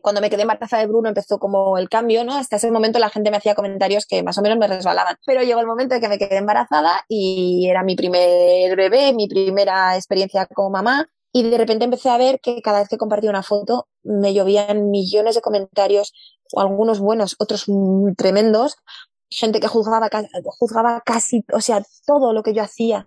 cuando me quedé embarazada de Bruno empezó como el cambio, ¿no? Hasta ese momento la gente me hacía comentarios que más o menos me resbalaban. Pero llegó el momento de que me quedé embarazada y era mi primer bebé, mi primera experiencia como mamá. Y de repente empecé a ver que cada vez que compartía una foto me llovían millones de comentarios, algunos buenos, otros tremendos, gente que juzgaba, juzgaba casi, o sea, todo lo que yo hacía.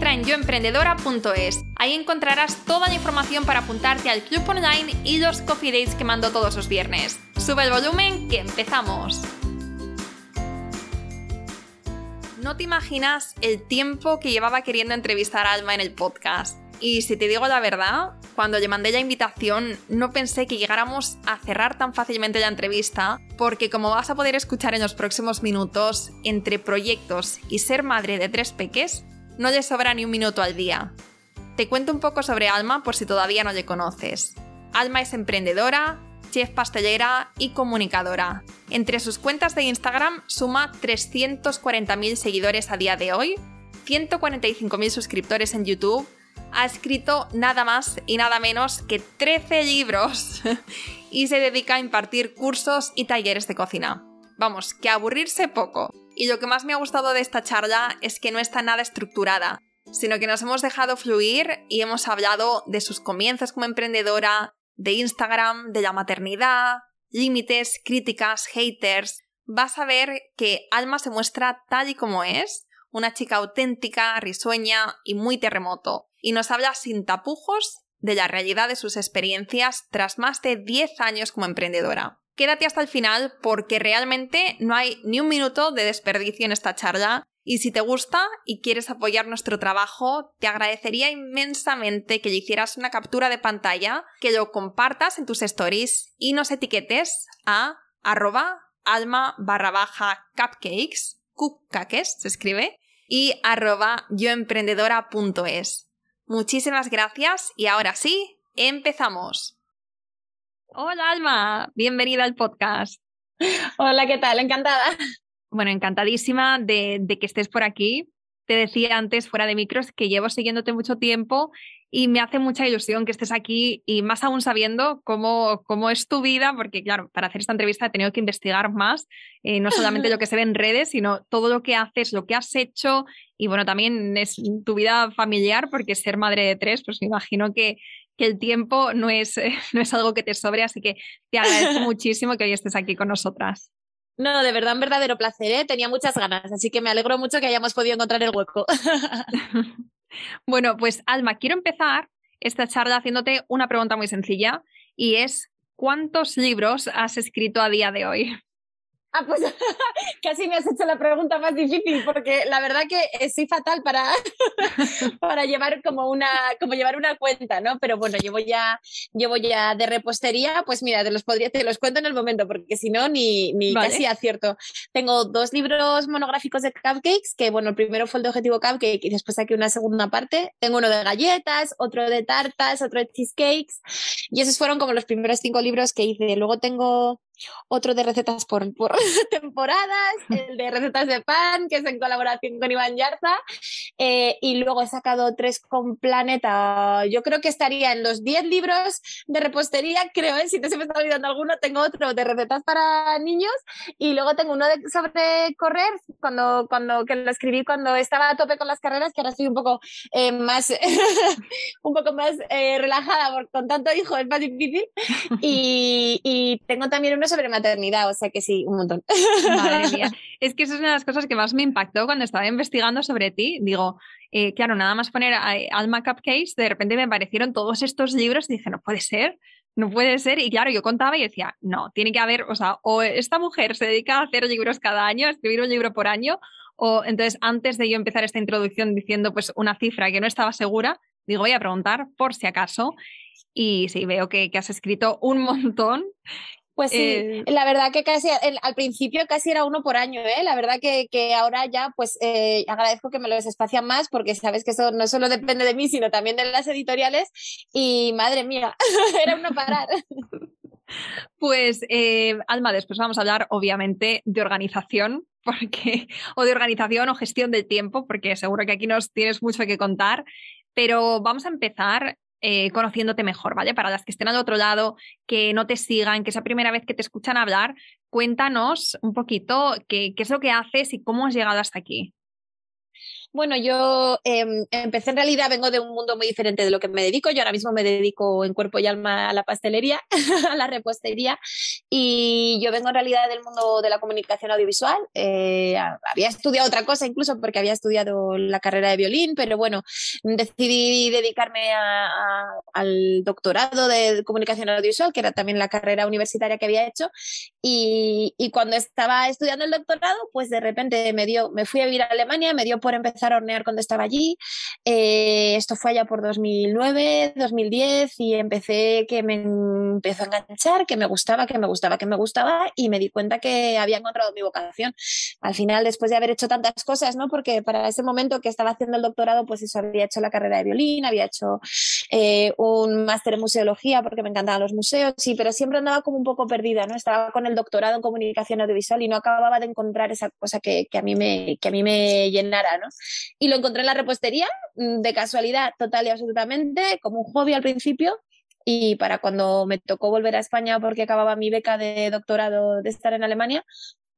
entra en yoemprendedora.es. Ahí encontrarás toda la información para apuntarte al club online y los coffee dates que mando todos los viernes. Sube el volumen que empezamos. No te imaginas el tiempo que llevaba queriendo entrevistar a Alma en el podcast. Y si te digo la verdad, cuando le mandé la invitación no pensé que llegáramos a cerrar tan fácilmente la entrevista, porque como vas a poder escuchar en los próximos minutos, entre proyectos y ser madre de tres peques, no le sobra ni un minuto al día. Te cuento un poco sobre Alma por si todavía no le conoces. Alma es emprendedora, chef pastelera y comunicadora. Entre sus cuentas de Instagram suma 340.000 seguidores a día de hoy, 145.000 suscriptores en YouTube, ha escrito nada más y nada menos que 13 libros y se dedica a impartir cursos y talleres de cocina. Vamos, que aburrirse poco. Y lo que más me ha gustado de esta charla es que no está nada estructurada, sino que nos hemos dejado fluir y hemos hablado de sus comienzos como emprendedora, de Instagram, de la maternidad, límites, críticas, haters. Vas a ver que Alma se muestra tal y como es, una chica auténtica, risueña y muy terremoto, y nos habla sin tapujos de la realidad de sus experiencias tras más de 10 años como emprendedora quédate hasta el final porque realmente no hay ni un minuto de desperdicio en esta charla. Y si te gusta y quieres apoyar nuestro trabajo, te agradecería inmensamente que le hicieras una captura de pantalla, que lo compartas en tus stories y nos etiquetes a arroba alma barra baja cupcakes, cupcakes se escribe, y arroba yoemprendedora.es. Muchísimas gracias y ahora sí, empezamos. Hola Alma, bienvenida al podcast. Hola, ¿qué tal? Encantada. Bueno, encantadísima de, que estés por aquí. Te decía antes, fuera de micros, que llevo siguiéndote mucho tiempo y me hace mucha ilusión que estés aquí y más aún sabiendo cómo, cómo es tu vida, porque claro, para hacer esta entrevista he tenido que investigar más, eh, no solamente lo que se ve en redes, sino todo lo que haces, lo que has hecho y bueno, también es tu vida familiar, porque ser madre de tres, pues me imagino que, que el tiempo no es, no es algo que te sobre, así que te agradezco muchísimo que hoy estés aquí con nosotras. No, de verdad, un verdadero placer, ¿eh? tenía muchas ganas, así que me alegro mucho que hayamos podido encontrar el hueco. bueno, pues Alma, quiero empezar esta charla haciéndote una pregunta muy sencilla y es, ¿cuántos libros has escrito a día de hoy? Ah, pues casi me has hecho la pregunta más difícil porque la verdad que soy fatal para, para llevar como una, como llevar una cuenta, ¿no? Pero bueno, llevo ya, llevo ya de repostería, pues mira, te los podría, te los cuento en el momento porque si no, ni, ni casi acierto. Tengo dos libros monográficos de cupcakes, que bueno, el primero fue el de Objetivo Cupcake y después aquí una segunda parte. Tengo uno de galletas, otro de tartas, otro de cheesecakes y esos fueron como los primeros cinco libros que hice. Luego tengo otro de recetas por, por temporadas, el de recetas de pan, que es en colaboración con Iván Yarza, eh, y luego he sacado tres con Planeta. Yo creo que estaría en los 10 libros de repostería, creo, ¿eh? si te se me está olvidando alguno, tengo otro de recetas para niños y luego tengo uno de, sobre correr, cuando, cuando, que lo escribí cuando estaba a tope con las carreras, que ahora estoy un poco eh, más, un poco más relajada por, con tanto hijo, es más difícil. Y, y tengo también uno sobre maternidad, o sea que sí, un montón. Madre mía. Es que eso es una de las cosas que más me impactó cuando estaba investigando sobre ti. Digo, eh, claro, nada más poner Alma Cupcakes, de repente me aparecieron todos estos libros y dije, no puede ser. no puede ser. Y claro, yo contaba y decía, no, tiene que haber, o sea, o esta mujer se dedica a hacer libros cada año, a escribir un libro por año, o entonces antes de yo empezar esta introducción diciendo pues una cifra que no estaba segura, digo, voy a preguntar por si acaso. Y sí, veo que, que has escrito un montón pues sí, eh, la verdad que casi al principio casi era uno por año, ¿eh? La verdad que, que ahora ya pues eh, agradezco que me lo espacian más porque sabes que eso no solo depende de mí, sino también de las editoriales y madre mía, era uno parar. Pues eh, Alma, después vamos a hablar obviamente de organización, porque, o de organización o gestión del tiempo, porque seguro que aquí nos tienes mucho que contar, pero vamos a empezar eh, conociéndote mejor, ¿vale? Para las que estén al otro lado, que no te sigan, que es la primera vez que te escuchan hablar, cuéntanos un poquito qué, qué es lo que haces y cómo has llegado hasta aquí. Bueno, yo em, empecé en realidad, vengo de un mundo muy diferente de lo que me dedico. Yo ahora mismo me dedico en cuerpo y alma a la pastelería, a la repostería. Y yo vengo en realidad del mundo de la comunicación audiovisual. Eh, había estudiado otra cosa incluso porque había estudiado la carrera de violín, pero bueno, decidí dedicarme al doctorado de comunicación audiovisual, que era también la carrera universitaria que había hecho. Y, y cuando estaba estudiando el doctorado, pues de repente me dio, me fui a vivir a Alemania, me dio por empezar a hornear cuando estaba allí. Eh, esto fue allá por 2009, 2010 y empecé que me empezó a enganchar, que me gustaba, que me gustaba, que me gustaba y me di cuenta que había encontrado mi vocación. Al final, después de haber hecho tantas cosas, ¿no? Porque para ese momento que estaba haciendo el doctorado, pues eso, había hecho la carrera de violín, había hecho eh, un máster en museología porque me encantaban los museos, sí, pero siempre andaba como un poco perdida, ¿no? Estaba con el doctorado en comunicación audiovisual y no acababa de encontrar esa cosa que, que a, mí me, que a mí me llenara, ¿no? Y lo encontré en la repostería, mm, de casualidad total y absolutamente, como un hobby al principio. Y para cuando me tocó volver a España porque acababa mi beca de doctorado de estar en Alemania,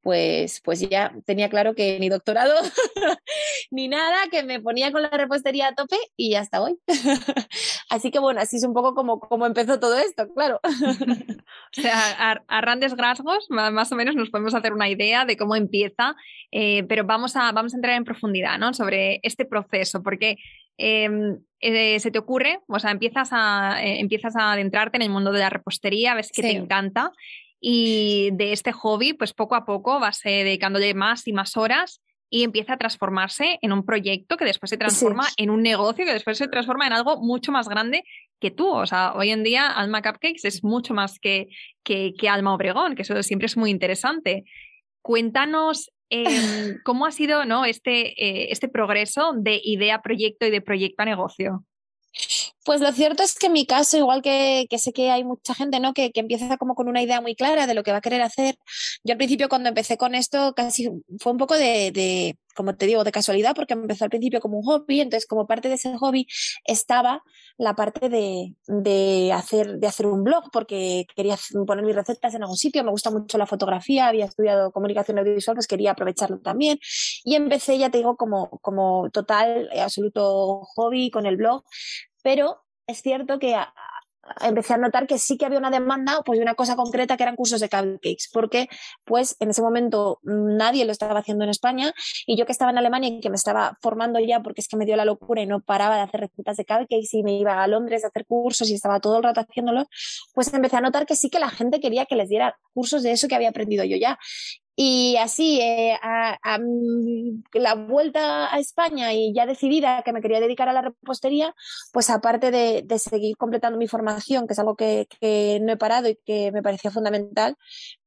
pues, pues ya tenía claro que ni doctorado ni nada, que me ponía con la repostería a tope y hasta hoy. así que bueno, así es un poco como, como empezó todo esto, claro. o sea, a, grandes rasgos, más o menos nos podemos hacer una idea de cómo empieza, eh, pero vamos a, vamos a entrar en profundidad ¿no? sobre este proceso, porque em, eh, se te ocurre, o sea, empiezas a, eh, empiezas a adentrarte en el mundo de la repostería, ves que te encanta y de este hobby, pues poco a poco vas dedicándole más y más horas y empieza a transformarse en un proyecto que después se transforma en un negocio que después se transforma en algo mucho más grande que tú. O sea, hoy en día Alma Cupcakes es mucho más que, que, Alma Obregón, que eso siempre es muy interesante. Cuéntanos em, cómo ha sido ¿no? este, eh, este progreso de idea a proyecto y de proyecto a negocio. Pues lo cierto es que en mi caso, igual que, sé que hay mucha gente ¿no? que, empieza como con una idea muy clara de lo que va a querer hacer, yo al principio cuando empecé con esto casi fue un poco de, como te digo, de casualidad, porque empezó al principio como un hobby, entonces como parte de ese hobby estaba la parte de, de, hacer, de hacer un blog, porque quería poner mis recetas en algún sitio, me gusta mucho la fotografía, había estudiado comunicación audiovisual, pues quería aprovecharlo también, y empecé, ya te digo, como, como total, absoluto hobby con el blog, pero es cierto que empecé a notar que sí que había una demanda pues de una cosa concreta que eran cursos de cupcakes porque pues en ese momento nadie lo estaba haciendo en España y yo que estaba en Alemania y que me estaba formando ya porque es que me dio la locura y no paraba de hacer recetas de cupcakes y me iba a Londres a hacer cursos y estaba todo el rato haciéndolo pues empecé a notar que sí que la gente quería que les diera cursos de eso que había aprendido yo ya y así, eh, a, la vuelta a España y ya decidida que me quería dedicar a la repostería, pues aparte de, seguir completando mi formación, que es algo que, que, no he parado y que me parecía fundamental,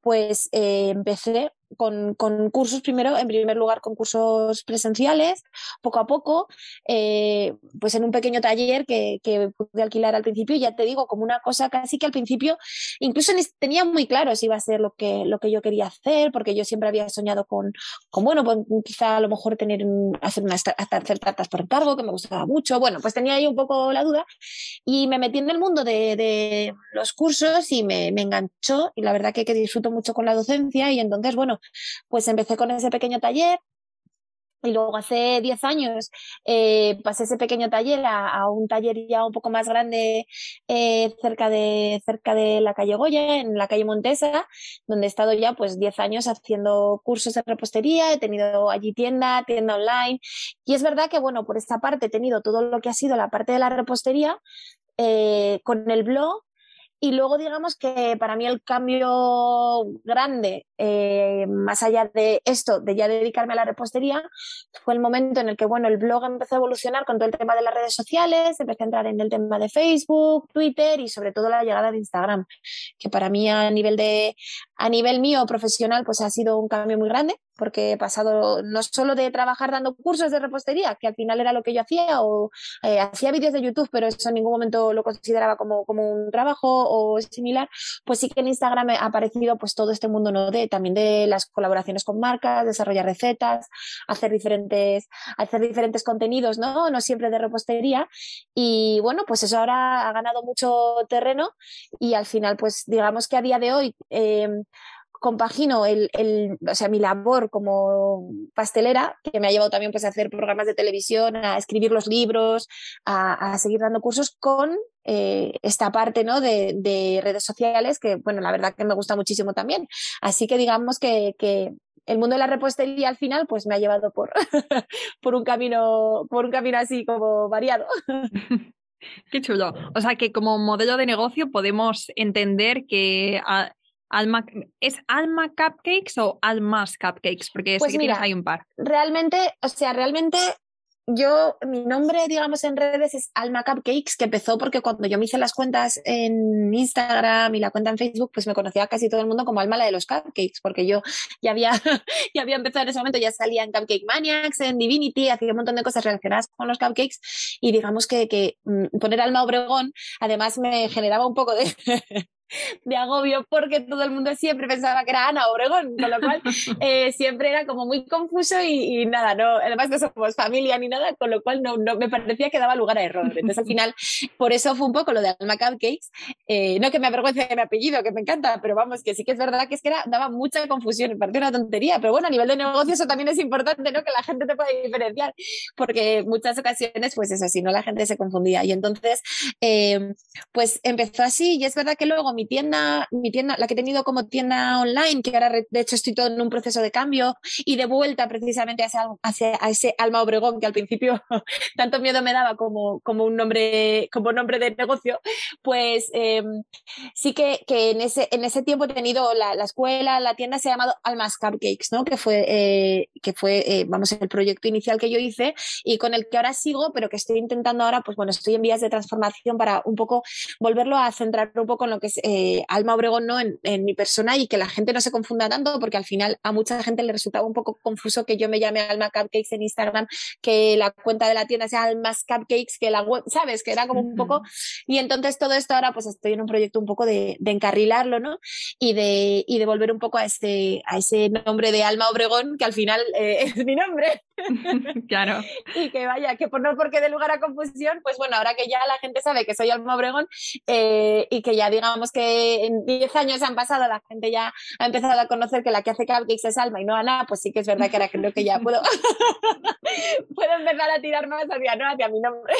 pues eh, empecé con, cursos primero, en primer lugar con cursos presenciales, poco a poco, eh, pues en un pequeño taller que, que, pude alquilar al principio, ya te digo, como una cosa casi que al principio, incluso tenía muy claro si iba a ser lo que, lo que yo quería hacer, porque yo siempre había soñado con, con bueno, pues quizá a lo mejor tener, hacer, una, hacer tartas por encargo, que me gustaba mucho, bueno, pues tenía ahí un poco la duda, y me metí en el mundo de, de los cursos y me, me enganchó, y la verdad que, que disfruto mucho con la docencia y entonces, bueno, pues empecé con ese pequeño taller y luego hace 10 años eh, pasé ese pequeño taller a, un taller ya un poco más grande eh, cerca, de, cerca de la calle Goya, en la calle Montesa, donde he estado ya pues 10 años haciendo cursos de repostería, he tenido allí tienda, tienda online. Y es verdad que, bueno, por esta parte he tenido todo lo que ha sido la parte de la repostería eh, con el blog Y luego digamos que para mí el cambio grande, eh, más allá de esto, de ya dedicarme a la repostería, fue el momento en el que, bueno, el blog empezó a evolucionar con todo el tema de las redes sociales, empecé a entrar en el tema de Facebook, Twitter y sobre todo la llegada de Instagram, que para mí a nivel de, a nivel mío profesional, pues ha sido un cambio muy grande porque he pasado no solo de trabajar dando cursos de repostería, que al final era lo que yo hacía, o eh, hacía vídeos de YouTube, pero eso en ningún momento lo consideraba como, como un trabajo o similar, pues sí que en Instagram ha aparecido pues todo este mundo ¿no? de, también de las colaboraciones con marcas, desarrollar recetas, hacer diferentes, hacer diferentes contenidos, ¿no? no siempre de repostería. Y bueno, pues eso ahora ha ganado mucho terreno y al final, pues digamos que a día de hoy... Eh, compagino el, o sea, mi labor como pastelera, que me ha llevado también pues, a hacer programas de televisión, a escribir los libros, a, seguir dando cursos con eh, esta parte ¿no? de, redes sociales, que bueno, la verdad que me gusta muchísimo también. Así que digamos que, el mundo de la repostería al final pues me ha llevado por, por, un, camino, por un camino así como variado. Qué chulo. O sea que como modelo de negocio podemos entender que... Alma, ¿Es Alma Cupcakes o Almas Cupcakes? Porque pues mira, hay un par. Realmente, o sea, realmente yo, mi nombre, digamos, en redes es Alma Cupcakes, que empezó porque cuando yo me hice las cuentas en Instagram y la cuenta en Facebook, pues me conocía casi todo el mundo como Alma la de los Cupcakes, porque yo ya había, ya había empezado en ese momento, ya salía en Cupcake Maniacs, en Divinity, hacía un montón de cosas relacionadas con los cupcakes y digamos que, que mm, poner Alma Obregón además me generaba un poco de, de agobio porque todo el mundo siempre pensaba que era Ana Obregón, con lo cual eh, siempre era como muy confuso y, nada, no, además no somos familia ni nada, con lo cual no, no, me parecía que daba lugar a error. Entonces al final, por eso fue un poco lo de Alma Cupcakes, eh, no que me avergüence de mi apellido, que me encanta, pero vamos, que sí que es verdad que es que era, daba mucha confusión, me pareció una tontería, pero bueno, a nivel de negocio eso también es importante, ¿no? Que la gente te pueda diferenciar, porque muchas ocasiones, pues eso, si no la gente se confundía. Y entonces, eh, pues empezó así y es verdad que luego mi tienda, mi tienda, la que he tenido como tienda online, que ahora de hecho estoy todo en un proceso de cambio y de vuelta precisamente a ese, a ese Alma Obregón que al principio tanto miedo me daba como, como un nombre, como nombre de negocio, pues em, sí que, que, en, ese, en ese tiempo he tenido la, la, escuela, la tienda se ha llamado Almas Cupcakes, ¿no? que fue, eh, que fue eh, vamos, el proyecto inicial que yo hice y con el que ahora sigo, pero que estoy intentando ahora, pues bueno, estoy en vías de transformación para un poco volverlo a centrar un poco en lo que es eh, Alma Obregón no en, mi persona y que la gente no se confunda tanto porque al final a mucha gente le resultaba un poco confuso que yo me llame Alma Cupcakes en Instagram, que la cuenta de la tienda sea Almas Cupcakes, que la web, ¿sabes? Que era como un poco... Y entonces todo esto ahora pues estoy en un proyecto un poco de, encarrilarlo, ¿no? Y de, y de volver un poco a ese, a ese nombre de Alma Obregón, que al final eh, es mi nombre. claro. y que vaya, que por no porque dé lugar a confusión, pues bueno, ahora que ya la gente sabe que soy Alma Obregón eh, y que ya digamos que en 10 años han pasado, la gente ya ha empezado a conocer que la que hace cupcakes es Alma y no Ana, pues sí que es verdad que ahora creo que ya puedo, puedo empezar a tirar más hacia, ¿no? hacia mi nombre.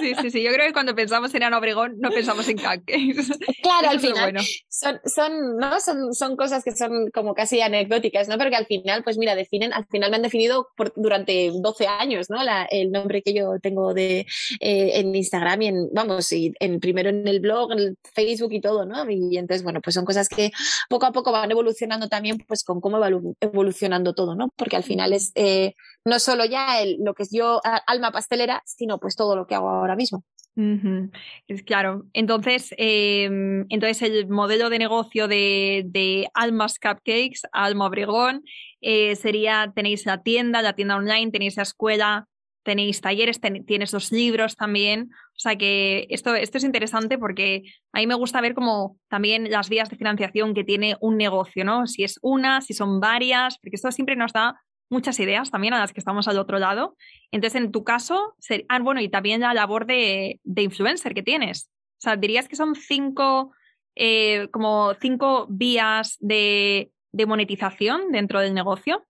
sí, sí, sí, yo creo que cuando pensamos en Ana Obregón no pensamos en cupcakes. Claro, al final son, son, ¿no? son, son cosas que son como casi anecdóticas, ¿no? Porque al final, pues mira, definen, al final me han definido por, durante 12 años, ¿no? La, el nombre que yo tengo de, eh, en Instagram y en, vamos, y en, primero en el blog, en el Facebook y todo, ¿no? Y entonces, bueno, pues son cosas que poco a poco van evolucionando también, pues con cómo evolucionando todo, ¿no? Porque al final es eh, no solo ya el, lo que es yo, alma pastelera, sino pues todo lo que hago ahora mismo. Es claro. Entonces, em, entonces el modelo de negocio de, Almas Cupcakes, Alma Obregón, eh, sería, tenéis la tienda, la tienda online, tenéis la escuela, tenéis talleres, tienes los libros también. O sea que esto, esto es interesante porque a mí me gusta ver como también las vías de financiación que tiene un negocio, ¿no? Si es una, si son varias, porque esto siempre nos da muchas ideas también a las que estamos al otro lado. Entonces, en tu caso, ah, bueno, y también la labor de, influencer que tienes. O sea, dirías que son cinco, eh, como cinco vías de, de monetización dentro del negocio.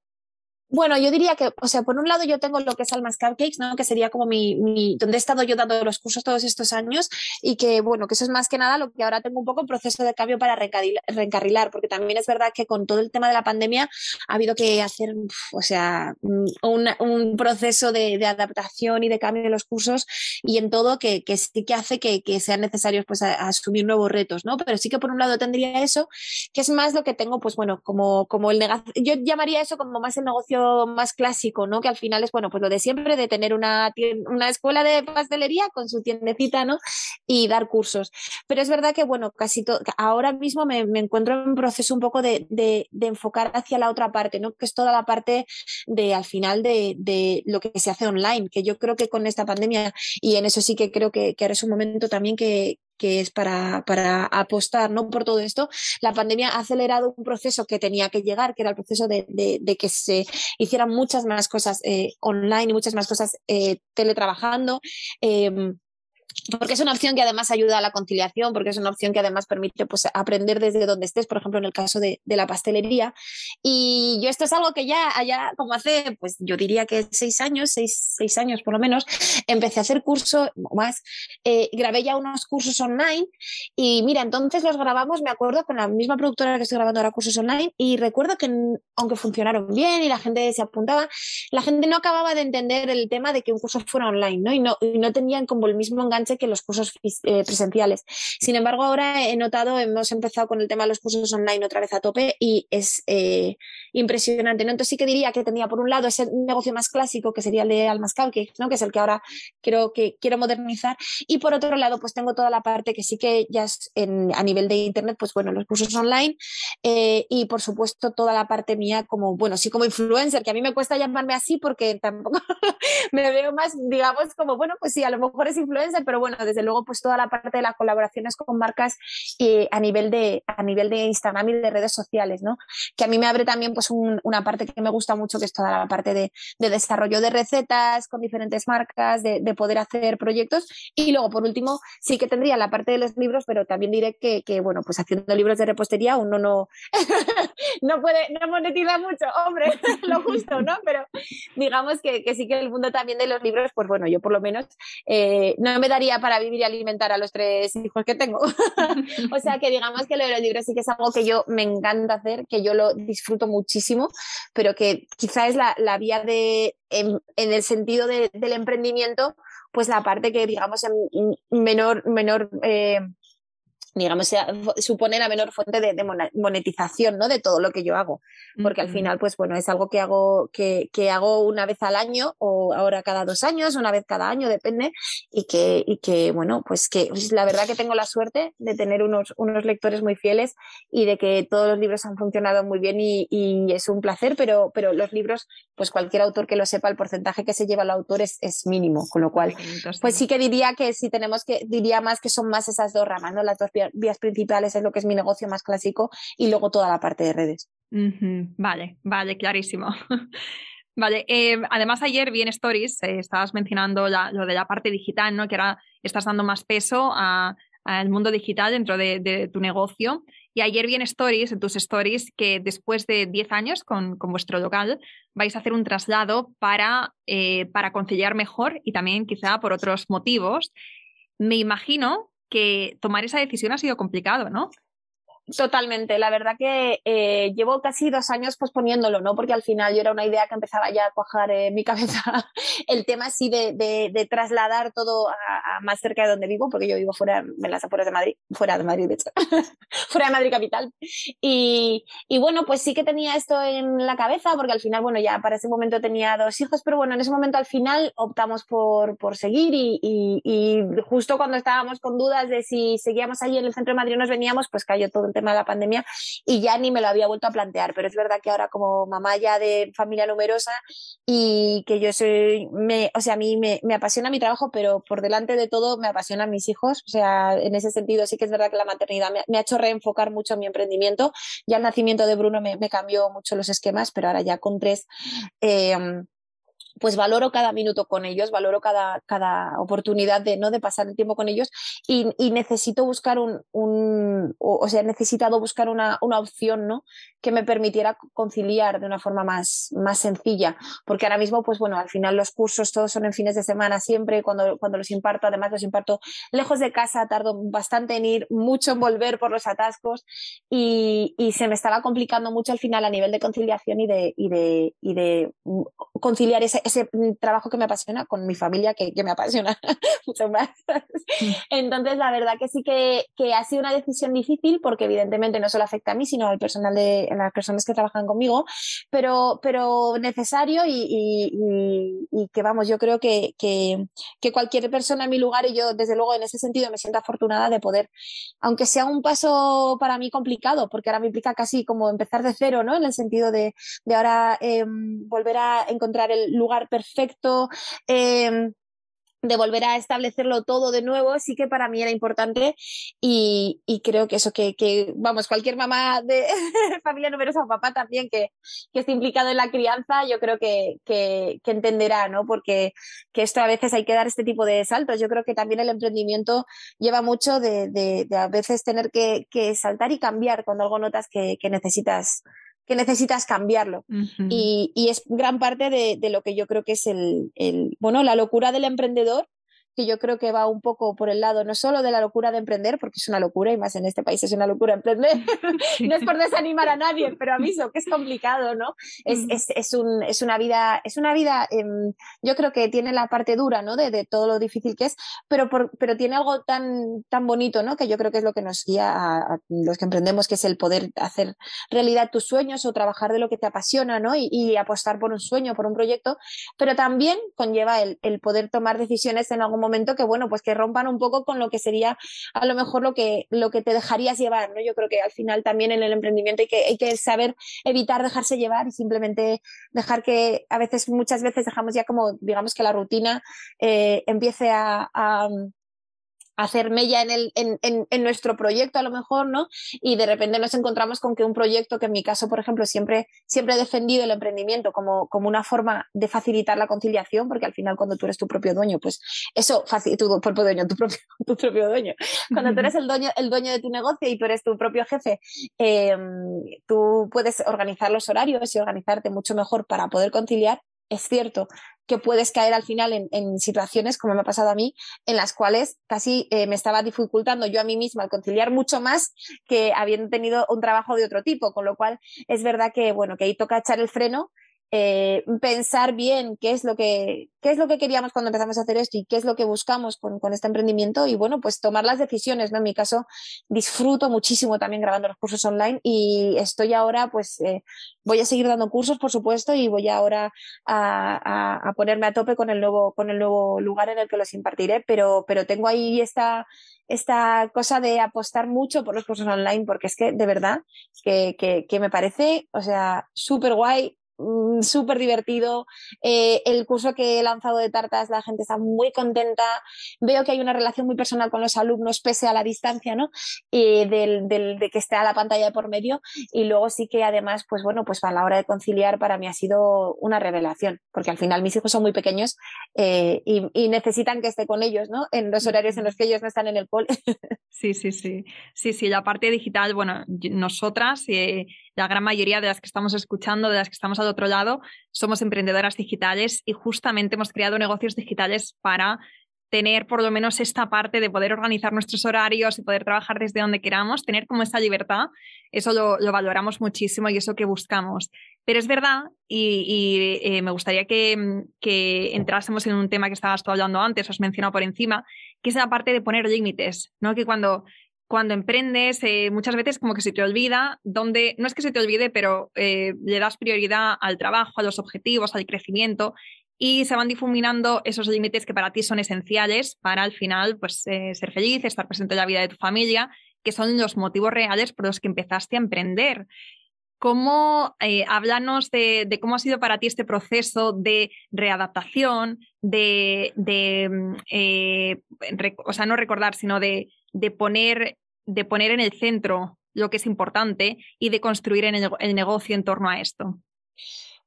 Bueno, yo diría que, o sea, por un lado yo tengo lo que es Almas Cupcakes, ¿no? Que sería como mi, mi, donde he estado yo dando los cursos todos estos años y que, bueno, que eso es más que nada lo que ahora tengo un poco en proceso de cambio para reencarrilar, porque también es verdad que con todo el tema de la pandemia ha habido que hacer, o sea, un, un proceso de, adaptación y de cambio de los cursos y en todo que, que sí que hace que, que sean necesarios pues asumir nuevos retos, ¿no? Pero sí que por un lado tendría eso, que es más lo que tengo, pues bueno, como, como el negocio, yo llamaría eso como más el negocio más clásico, ¿no? Que al final es, bueno, pues lo de siempre, de tener una, una escuela de pastelería con su tiendecita, ¿no? Y dar cursos. Pero es verdad que, bueno, casi todo, ahora mismo me, me, encuentro en un proceso un poco de, de, de, enfocar hacia la otra parte, ¿no? Que es toda la parte de, al final, de, de, lo que se hace online, que yo creo que con esta pandemia, y en eso sí que creo que, que ahora es un momento también que, que es para, para, apostar ¿no? por todo esto, la pandemia ha acelerado un proceso que tenía que llegar, que era el proceso de, de, que se hicieran muchas más cosas eh, online y muchas más cosas eh, teletrabajando. Eh, porque es una opción que además ayuda a la conciliación, porque es una opción que además permite pues, aprender desde donde estés, por ejemplo, en el caso de, de, la pastelería. Y yo esto es algo que ya, ya como hace, pues yo diría que seis años, seis, seis años por lo menos, empecé a hacer cursos, más, eh, grabé ya unos cursos online y mira, entonces los grabamos, me acuerdo, con la misma productora que estoy grabando ahora cursos online y recuerdo que aunque funcionaron bien y la gente se apuntaba, la gente no acababa de entender el tema de que un curso fuera online, ¿no? Y no, y no tenían como el mismo enganche que los cursos eh, presenciales. Sin embargo, ahora he notado, hemos empezado con el tema de los cursos online otra vez a tope y es eh, impresionante. ¿no? Entonces sí que diría que tenía por un lado ese negocio más clásico, que sería el de Almas Cupcakes, ¿no? que es el que ahora creo que quiero modernizar. Y por otro lado, pues tengo toda la parte que sí que ya es en, a nivel de Internet, pues bueno, los cursos online eh, y por supuesto toda la parte mía como, bueno, sí como influencer, que a mí me cuesta llamarme así porque tampoco me veo más, digamos, como, bueno, pues sí, a lo mejor es influencer, pero bueno, desde luego, pues toda la parte de las colaboraciones con marcas eh, a, nivel de, a nivel de Instagram y de redes sociales, ¿no? Que a mí me abre también pues un, una parte que me gusta mucho, que es toda la parte de, de desarrollo de recetas con diferentes marcas, de, de, poder hacer proyectos. Y luego, por último, sí que tendría la parte de los libros, pero también diré que, que bueno, pues haciendo libros de repostería uno no, no puede, no monetiza mucho, hombre, lo justo, ¿no? Pero digamos que, que, sí que el mundo también de los libros, pues bueno, yo por lo menos eh, no me daría para vivir y alimentar a los tres hijos que tengo. o sea que digamos que lo de los libros sí que es algo que yo me encanta hacer, que yo lo disfruto muchísimo, pero que quizá es la, la vía de, en, en el sentido de, del emprendimiento, pues la parte que digamos en menor, menor eh, digamos, sea, supone la menor fuente de, de, monetización, ¿no? De todo lo que yo hago. Porque al final, pues bueno, es algo que hago, que, que, hago una vez al año o ahora cada dos años, una vez cada año, depende. Y que, y que bueno, pues que pues la verdad que tengo la suerte de tener unos, unos lectores muy fieles y de que todos los libros han funcionado muy bien y, y es un placer, pero, pero los libros, pues cualquier autor que lo sepa, el porcentaje que se lleva el autor es, es mínimo. Con lo cual, pues sí que diría que si tenemos que, diría más que son más esas dos ramas, ¿no? Las dos vías principales es lo que es mi negocio más clásico y luego toda la parte de redes. Vale, vale, clarísimo. Vale, eh, además ayer vi en Stories, eh, estabas mencionando lo de la parte digital, ¿no? Que ahora estás dando más peso al mundo digital dentro de, tu negocio. Y ayer vi en Stories, en tus Stories, que después de 10 años con, con, vuestro local vais a hacer un traslado para, eh, para conciliar mejor y también quizá por otros motivos. Me imagino que tomar esa decisión ha sido complicado, ¿no? Totalmente, la verdad que eh, llevo casi dos años posponiéndolo, ¿no? Porque al final yo era una idea que empezaba ya a cuajar en mi cabeza el tema así de, de, de trasladar todo a, a, más cerca de donde vivo, porque yo vivo fuera, en las afueras de Madrid, fuera de Madrid, de hecho, fuera de Madrid capital. Y, y, bueno, pues sí que tenía esto en la cabeza, porque al final, bueno, ya para ese momento tenía dos hijos, pero bueno, en ese momento al final optamos por, por seguir y, y, y justo cuando estábamos con dudas de si seguíamos allí en el centro de Madrid o nos veníamos, pues cayó todo tema de la pandemia y ya ni me lo había vuelto a plantear, pero es verdad que ahora como mamá ya de familia numerosa y que yo soy, me, o sea, a mí me, apasiona mi trabajo, pero por delante de todo me apasionan mis hijos, o sea, en ese sentido sí que es verdad que la maternidad me, ha hecho reenfocar mucho mi emprendimiento, ya el nacimiento de Bruno me, me cambió mucho los esquemas, pero ahora ya con tres... Eh, pues valoro cada minuto con ellos, valoro cada, cada oportunidad de, ¿no? de pasar el tiempo con ellos y, y necesito buscar un, un, o, sea, he necesitado buscar una, una opción, ¿no? que me permitiera conciliar de una forma más, más sencilla, porque ahora mismo, pues bueno, al final los cursos todos son en fines de semana siempre, cuando, cuando los imparto, además los imparto lejos de casa, tardo bastante en ir, mucho en volver por los atascos y, y se me estaba complicando mucho al final a nivel de conciliación y de, y de, y de conciliar ese, trabajo que me apasiona con mi familia que, que me apasiona mucho más. Entonces, la verdad que sí que, que, ha sido una decisión difícil porque evidentemente no solo afecta a mí, sino al personal de las personas que trabajan conmigo, pero, pero necesario y, y, que vamos, yo creo que, que, cualquier persona en mi lugar y yo desde luego en ese sentido me siento afortunada de poder, aunque sea un paso para mí complicado, porque ahora me implica casi como empezar de cero, ¿no? En el sentido de, de ahora eh, volver a encontrar el lugar perfecto. Eh, de volver a establecerlo todo de nuevo, sí que para mí era importante y, creo que eso, que, vamos, cualquier mamá de familia numerosa o papá también que, que esté implicado en la crianza, yo creo que, entenderá, ¿no? Porque que esto a veces hay que dar este tipo de saltos. Yo creo que también el emprendimiento lleva mucho de, de, a veces tener que, saltar y cambiar cuando algo notas que necesitas que necesitas cambiarlo. Uh -huh. y, y, es gran parte de, de, lo que yo creo que es el, el, bueno, la locura del emprendedor que yo creo que va un poco por el lado no solo de la locura de emprender, porque es una locura y más en este país es una locura emprender, no es por desanimar a nadie, pero aviso que es complicado, ¿no? Es, es, es, un, es una vida, es una vida, eh, yo creo que tiene la parte dura, ¿no? De, de todo lo difícil que es, pero, por, pero tiene algo tan, tan bonito, ¿no? Que yo creo que es lo que nos guía a, a, los que emprendemos, que es el poder hacer realidad tus sueños o trabajar de lo que te apasiona, ¿no? Y, y apostar por un sueño, por un proyecto, pero también conlleva el, el poder tomar decisiones en algún momento que, bueno, pues que rompan un poco con lo que sería a lo mejor lo que, lo que te dejarías llevar, ¿no? Yo creo que al final también en el emprendimiento hay que, hay que saber evitar dejarse llevar y simplemente dejar que a veces, muchas veces dejamos ya como, digamos que la rutina eh, empiece a, a hacer mella en, el, en, en, en, nuestro proyecto a lo mejor, ¿no? Y de repente nos encontramos con que un proyecto que en mi caso, por ejemplo, siempre, siempre he defendido el emprendimiento como, como una forma de facilitar la conciliación, porque al final cuando tú eres tu propio dueño, pues eso tu propio dueño, tu propio, tu propio dueño. Cuando tú eres el dueño, el dueño de tu negocio y tú eres tu propio jefe, eh, tú puedes organizar los horarios y organizarte mucho mejor para poder conciliar es cierto que puedes caer al final en, situaciones, como me ha pasado a mí, en las cuales casi eh, me estaba dificultando yo a mí misma al conciliar mucho más que habiendo tenido un trabajo de otro tipo, con lo cual es verdad que, bueno, que ahí toca echar el freno eh, pensar bien qué es lo que qué es lo que queríamos cuando empezamos a hacer esto y qué es lo que buscamos con, con, este emprendimiento. Y bueno pues tomar las decisiones no en mi caso disfruto muchísimo también grabando los cursos online y estoy ahora pues eh, voy a seguir dando cursos por supuesto y voy ahora a, a, a, ponerme a tope con el nuevo con el nuevo lugar en el que los impartiré. Pero pero tengo ahí esta esta cosa de apostar mucho por los cursos online porque es que de verdad que, que, que me parece o sea súper guay Mm, súper divertido. Eh, el curso que he lanzado de tartas, la gente está muy contenta. Veo que hay una relación muy personal con los alumnos, pese a la distancia, ¿no? Eh, del, del, de que esté a la pantalla de por medio. Y luego sí que además, pues bueno, pues a la hora de conciliar para mí ha sido una revelación, porque al final mis hijos son muy pequeños eh, y, y, necesitan que esté con ellos, ¿no? En los horarios en los que ellos no están en el cole. Sí, sí, sí. Sí, sí, la parte digital, bueno, nosotras, eh, la gran mayoría de las que estamos escuchando, de las que estamos al otro lado, somos emprendedoras digitales y justamente hemos creado negocios digitales para tener por lo menos esta parte de poder organizar nuestros horarios y poder trabajar desde donde queramos, tener como esa libertad, eso lo, lo valoramos muchísimo y eso que buscamos. Pero es verdad, y, eh, me gustaría que, que, entrásemos en un tema que estabas tú hablando antes, os mencionado por encima, que es la parte de poner límites, ¿no? Que cuando cuando emprendes, eh, muchas veces como que se te olvida dónde, no es que se te olvide, pero eh, le das prioridad al trabajo, a los objetivos, al crecimiento y se van difuminando esos límites que para ti son esenciales para al final pues, eh, ser feliz, estar presente en la vida de tu familia, que son los motivos reales por los que empezaste a emprender. ¿Cómo, háblanos de, de, cómo ha sido para ti este proceso de readaptación, de, de eh, o sea, no recordar, sino de, de poner de poner en el centro lo que es importante y de construir en el, negocio en torno a esto?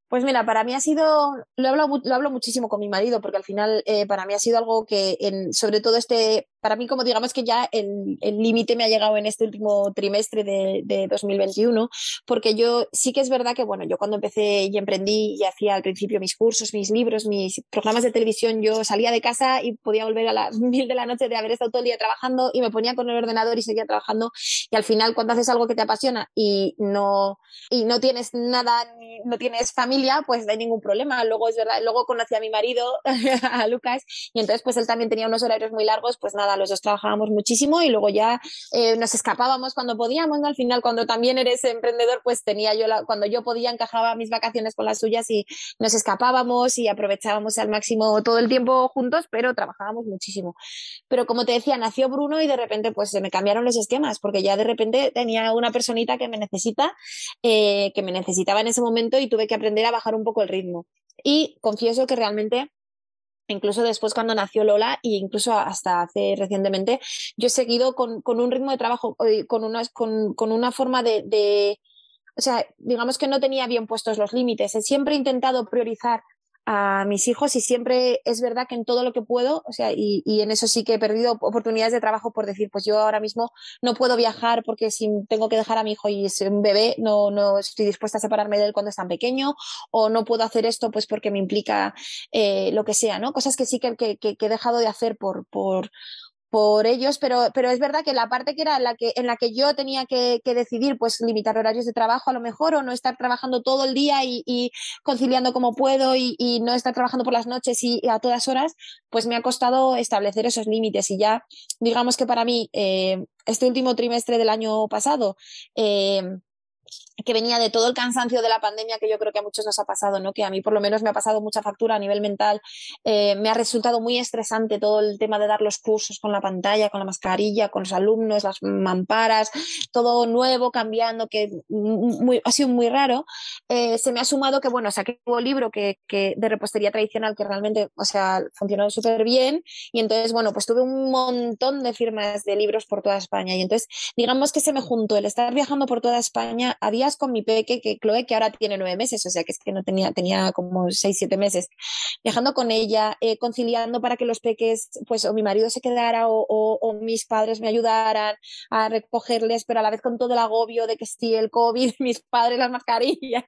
Pues mira, para mí ha sido, lo hablo, lo hablo muchísimo con mi marido, porque al final eh, para mí ha sido algo que, en, sobre todo este para mí como digamos que ya el límite me ha llegado en este último trimestre de, de, 2021, porque yo sí que es verdad que, bueno, yo cuando empecé y emprendí y hacía al principio mis cursos, mis libros, mis programas de televisión, yo salía de casa y podía volver a las mil de la noche de haber estado todo el día trabajando y me ponía con el ordenador y seguía trabajando y al final cuando haces algo que te apasiona y no, y no tienes nada, no tienes familia, pues no hay ningún problema. Luego es verdad, luego conocí a mi marido, a Lucas, y entonces pues él también tenía unos horarios muy largos, pues nada, los dos trabajábamos muchísimo y luego ya eh, nos escapábamos cuando podíamos, ¿no? Al final, cuando también eres emprendedor, pues tenía yo, cuando yo podía, encajaba mis vacaciones con las suyas y nos escapábamos y aprovechábamos al máximo todo el tiempo juntos, pero trabajábamos muchísimo. Pero como te decía, nació Bruno y de repente pues se me cambiaron los esquemas, porque ya de repente tenía una personita que me necesita, eh, que me necesitaba en ese momento y tuve que aprender a bajar un poco el ritmo. Y confieso que realmente incluso después cuando nació Lola e incluso hasta hace recientemente, yo he seguido con, un ritmo de trabajo, eh, con una, con, una forma de, de, o sea, digamos que no tenía bien puestos los límites. Siempre he intentado priorizar a mis hijos y siempre es verdad que en todo lo que puedo, o sea, y, y, en eso sí que he perdido oportunidades de trabajo por decir, pues yo ahora mismo no puedo viajar porque si tengo que dejar a mi hijo y es un bebé, no, no estoy dispuesta a separarme de él cuando es tan pequeño, o no puedo hacer esto pues porque me implica eh, lo que sea, ¿no? Cosas que sí que, que, que he dejado de hacer por, por por ellos, pero, pero es verdad que la parte que era la que, en la que yo tenía que, decidir, pues limitar horarios de trabajo a lo mejor, o no estar trabajando todo el día y, conciliando como puedo y, no estar trabajando por las noches y, a todas horas, pues me ha costado establecer esos límites. Y ya, digamos que para mí, eh, este último trimestre del año pasado, eh, que venía de todo el cansancio de la pandemia que yo creo que a muchos nos ha pasado, ¿no? que a mí por lo menos me ha pasado mucha factura a nivel mental, eh, me ha resultado muy estresante todo el tema de dar los cursos con la pantalla, con la mascarilla, con los alumnos, las mamparas, todo nuevo, cambiando, que muy, ha sido muy raro. Eh, se me ha sumado que, bueno, saqué un libro que, que de repostería tradicional que realmente, o sea, funcionó súper bien y entonces, bueno, pues tuve un montón de firmas de libros por toda España y entonces, digamos que se me juntó el estar viajando por toda España, había con mi peque, que Chloe, que ahora tiene nueve meses, o sea que es que no tenía, tenía como seis, siete meses, viajando con ella, eh, conciliando para que los peques, pues o mi marido se quedara o, o, mis padres me ayudaran a recogerles, pero a la vez con todo el agobio de que sí, el COVID, mis padres, las mascarillas,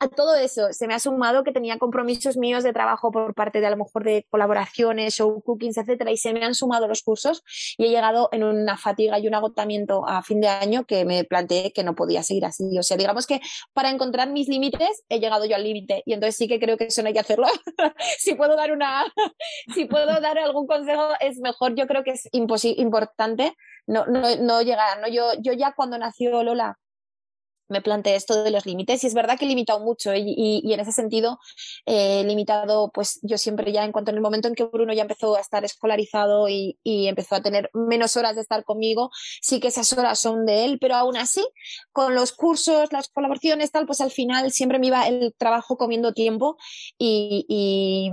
a todo eso se me ha sumado que tenía compromisos míos de trabajo por parte de a lo mejor de colaboraciones, show cookings, etcétera, y se me han sumado los cursos y he llegado en una fatiga y un agotamiento a fin de año que me planteé que no podía seguir así o sea, digamos que para encontrar mis límites he llegado yo al límite y entonces sí que creo que eso no hay que hacerlo. si puedo dar una, si puedo dar algún consejo, es mejor. Yo creo que es importante no, no, no llegar. ¿no? Yo, yo ya cuando nació Lola me planteé esto de los límites y es verdad que he limitado mucho y, en ese sentido he eh, limitado pues yo siempre ya en cuanto en el momento en que Bruno ya empezó a estar escolarizado y, empezó a tener menos horas de estar conmigo sí que esas horas son de él pero aún así con los cursos las colaboraciones tal pues al final siempre me iba el trabajo comiendo tiempo y,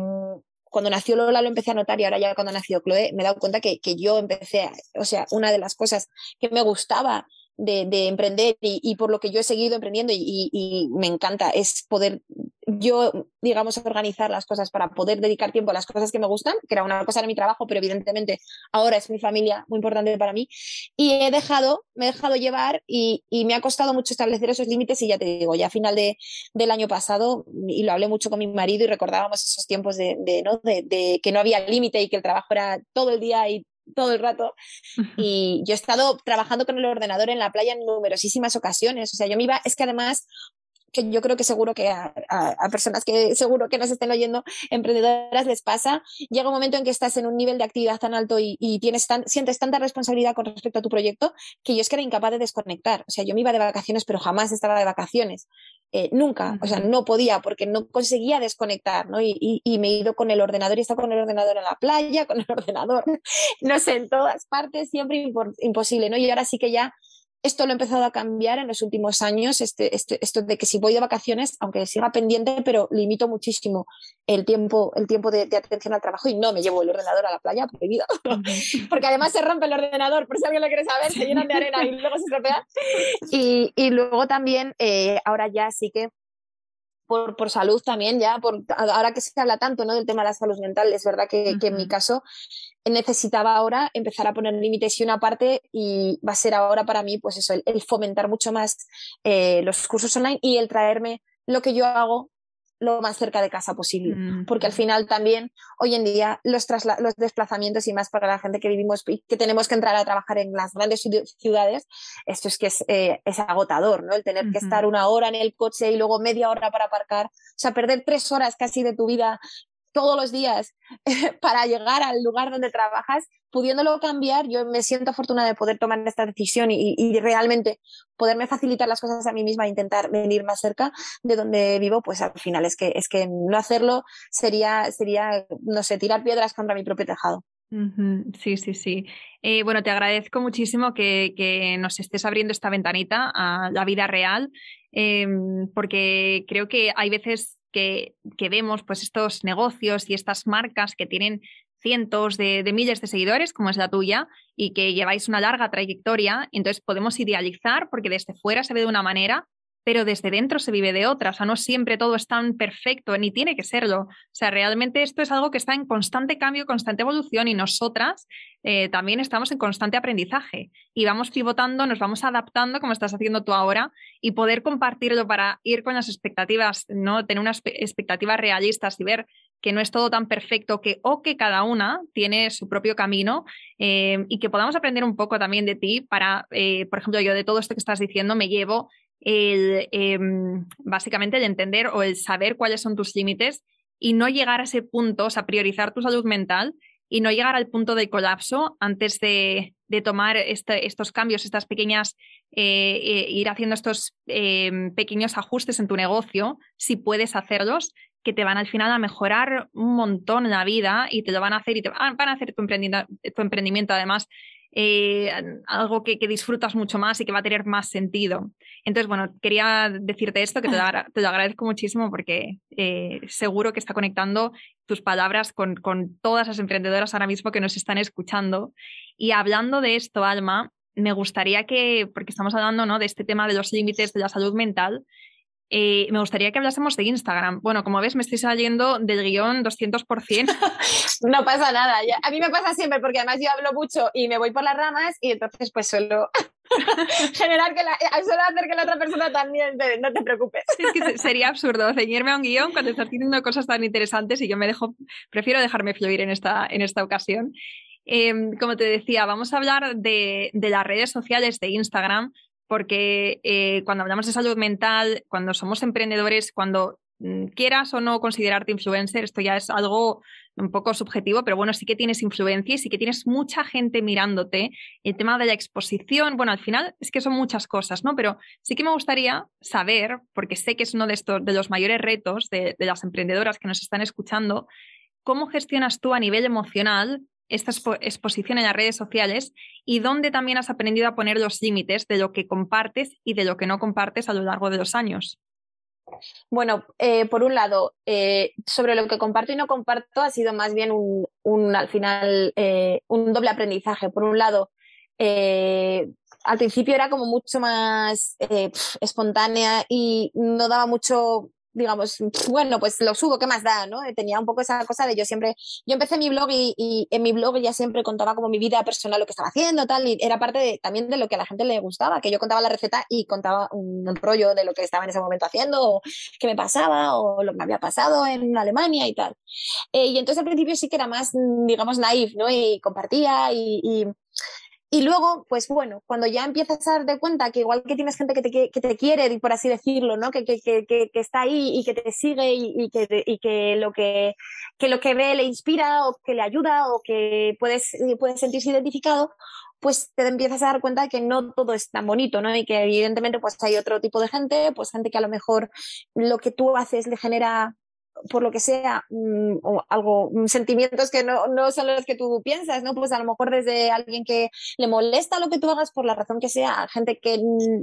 cuando nació Lola lo empecé a notar y ahora ya cuando nació Chloe me he dado cuenta que, que yo empecé, o sea, una de las cosas que me gustaba de, emprender y, por lo que yo he seguido emprendiendo y, me encanta es poder yo, digamos, organizar las cosas para poder dedicar tiempo a las cosas que me gustan, que era una cosa de mi trabajo, pero evidentemente ahora es mi familia muy importante para mí. Y he dejado, me he dejado llevar y, me ha costado mucho establecer esos límites y ya te digo, ya a final de, del año pasado, y lo hablé mucho con mi marido y recordábamos esos tiempos de, de, ¿no? de que no había límite y que el trabajo era todo el día y todo el rato. Y yo he estado trabajando con el ordenador en la playa en numerosísimas ocasiones. O sea, yo me iba, es que además que yo creo que seguro que a, personas que seguro que nos estén oyendo, emprendedoras les pasa, llega un momento en que estás en un nivel de actividad tan alto y, tienes tan, sientes tanta responsabilidad con respecto a tu proyecto que yo es que era incapaz de desconectar. O sea, yo me iba de vacaciones, pero jamás estaba de vacaciones. Eh, nunca, o sea, no podía porque no conseguía desconectar, ¿no? Y, me he ido con el ordenador y estaba con el ordenador en la playa, con el ordenador, no sé, en todas partes, siempre imposible, ¿no? Y ahora sí que ya esto lo he empezado a cambiar en los últimos años, este, este, esto de que si voy de vacaciones, aunque siga pendiente, pero limito muchísimo el tiempo, el tiempo de, atención al trabajo y no me llevo el ordenador a la playa, prohibido. Porque además se rompe el ordenador, por si alguien lo quiere saber, se llenan de arena y luego se estropea. Y, y luego también, eh, ahora ya sí que por, por, salud también, ya, por, ahora que se habla tanto ¿no? del tema de la salud mental, es verdad que, que en mi caso necesitaba ahora empezar a poner límites y una parte y va a ser ahora para mí pues eso, el, fomentar mucho más eh, los cursos online y el traerme lo que yo hago lo más cerca de casa posible, mm. porque al final también hoy en día los, los desplazamientos y más para la gente que vivimos y que tenemos que entrar a trabajar en las grandes ciudades, esto es que es, eh, es agotador, ¿no? El tener que estar una hora en el coche y luego media hora para aparcar, o sea, perder tres horas casi de tu vida todos los días para llegar al lugar donde trabajas, pudiéndolo cambiar, yo me siento afortunada de poder tomar esta decisión y, realmente poderme facilitar las cosas a mí misma e intentar venir más cerca de donde vivo, pues al final es que, es que no hacerlo sería, sería, no sé, tirar piedras contra mi propio tejado. Sí, sí, sí. Eh, bueno, te agradezco muchísimo que, que, nos estés abriendo esta ventanita a la vida real, em, porque creo que hay veces que, vemos pues estos negocios y estas marcas que tienen cientos de, de, miles de seguidores, como es la tuya, y que lleváis una larga trayectoria, entonces podemos idealizar porque desde fuera se ve de una manera, pero desde dentro se vive de otra. O sea, no siempre todo es tan perfecto, ni tiene que serlo. O sea, realmente esto es algo que está en constante cambio, constante evolución y nosotras eh, también estamos en constante aprendizaje y vamos pivotando, nos vamos adaptando como estás haciendo tú ahora y poder compartirlo para ir con las expectativas, ¿no? Tener unas expectativas realistas y ver que no es todo tan perfecto que o que cada una tiene su propio camino eh, y que podamos aprender un poco también de ti para, eh, por ejemplo, yo de todo esto que estás diciendo me llevo el, em, básicamente el entender o el saber cuáles son tus límites y no llegar a ese punto, o sea, priorizar tu salud mental y no llegar al punto del colapso antes de, tomar este, estos cambios, estas pequeñas, eh, eh, ir haciendo estos em, pequeños ajustes en tu negocio, si puedes hacerlos, que te van al final a mejorar un montón la vida y te lo van a hacer y te van a hacer tu emprendimiento, tu emprendimiento además eh, algo que, disfrutas mucho más y que va a tener más sentido. Entonces, bueno, quería decirte esto, que te lo, agradezco muchísimo porque eh, seguro que está conectando tus palabras con, con todas las emprendedoras ahora mismo que nos están escuchando. Y hablando de esto, Alma, me gustaría que, porque estamos hablando ¿no? de este tema de los límites de la salud mental, eh, me gustaría que hablásemos de Instagram. Bueno, como ves, me estoy saliendo del guion 200%. no pasa nada. A mí me pasa siempre porque además yo hablo mucho y me voy por las ramas y entonces pues suelo generar que la, eh, suelo hacer que la otra persona también, no te preocupes. Es que sería absurdo ceñirme a un guion cuando estás diciendo cosas tan interesantes y yo me dejo, prefiero dejarme fluir en esta, en esta ocasión. Em, como te decía, vamos a hablar de, de las redes sociales de Instagram, porque eh, cuando hablamos de salud mental, cuando somos emprendedores, cuando mm, quieras o no considerarte influencer, esto ya es algo un poco subjetivo, pero bueno, sí que tienes influencia y sí que tienes mucha gente mirándote. El tema de la exposición, bueno, al final es que son muchas cosas, ¿no? Pero sí que me gustaría saber, porque sé que es uno de, estos, de los mayores retos de las emprendedoras que nos están escuchando, ¿cómo gestionas tú a nivel emocional esta exposición en las redes sociales y dónde también has aprendido a poner los límites de lo que compartes y de lo que no compartes a lo largo de los años. Bueno, eh, por un lado, eh, sobre lo que comparto y no comparto ha sido más bien un, al final, eh, un doble aprendizaje. Por un lado, al principio era como mucho más espontánea y no daba mucho digamos, bueno, pues lo subo, ¿qué más da? ¿no? Tenía un poco esa cosa de yo siempre, yo empecé mi blog y, en mi blog ya siempre contaba como mi vida personal, lo que estaba haciendo, tal, y era parte también de lo que a la gente le gustaba, que yo contaba la receta y contaba un, rollo de lo que estaba en ese momento haciendo, o qué me pasaba, o lo que me había pasado en Alemania y tal. Eh, y entonces al principio sí que era más, digamos, naif, ¿no? Y compartía y luego, pues bueno, cuando ya empiezas a darte cuenta que igual que tienes gente que te, que te quiere, por así decirlo, ¿no? Que, que, que, que está ahí y que te sigue y, que, y que, lo que, que lo que ve le inspira o que le ayuda o que puedes, puedes sentirse identificado, pues te empiezas a dar cuenta de que no todo es tan bonito, ¿no? Y que evidentemente pues hay otro tipo de gente, pues gente que a lo mejor lo que tú haces le genera por lo que sea, mm, o algo, mm, sentimientos que no, no, son los que tú piensas, ¿no? Pues a lo mejor desde alguien que le molesta lo que tú hagas por la razón que sea, gente que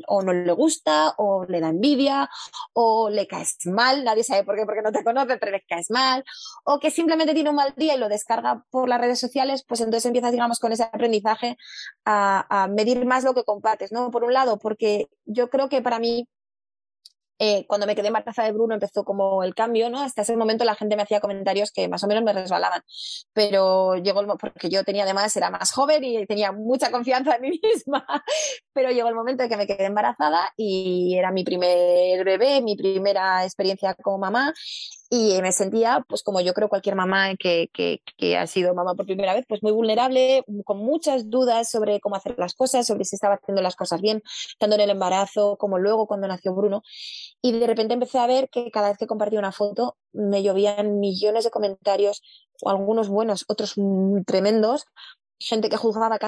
o no le gusta, o le da envidia, o le caes mal, nadie sabe por qué, porque no te conoce, pero le caes mal, o que simplemente tiene un mal día y lo descarga por las redes sociales, pues entonces empiezas, digamos, con ese aprendizaje a, a medir más lo que compartes, ¿no? Por un lado, porque yo creo que para mí eh, cuando me quedé embarazada de Bruno empezó como el cambio, ¿no? Hasta ese momento la gente me hacía comentarios que más o menos me resbalaban, pero llegó el porque yo tenía además, era más joven y tenía mucha confianza en mí misma, pero llegó el momento de que me quedé embarazada y era mi primer bebé, mi primera experiencia como mamá y me sentía, pues como yo creo cualquier mamá que, que, ha sido mamá por primera vez, pues muy vulnerable, con muchas dudas sobre cómo hacer las cosas, sobre si estaba haciendo las cosas bien, tanto en el embarazo como luego cuando nació Bruno. Y de repente empecé a ver que cada vez que compartía una foto me llovían millones de comentarios, algunos buenos, otros tremendos, gente que juzgaba,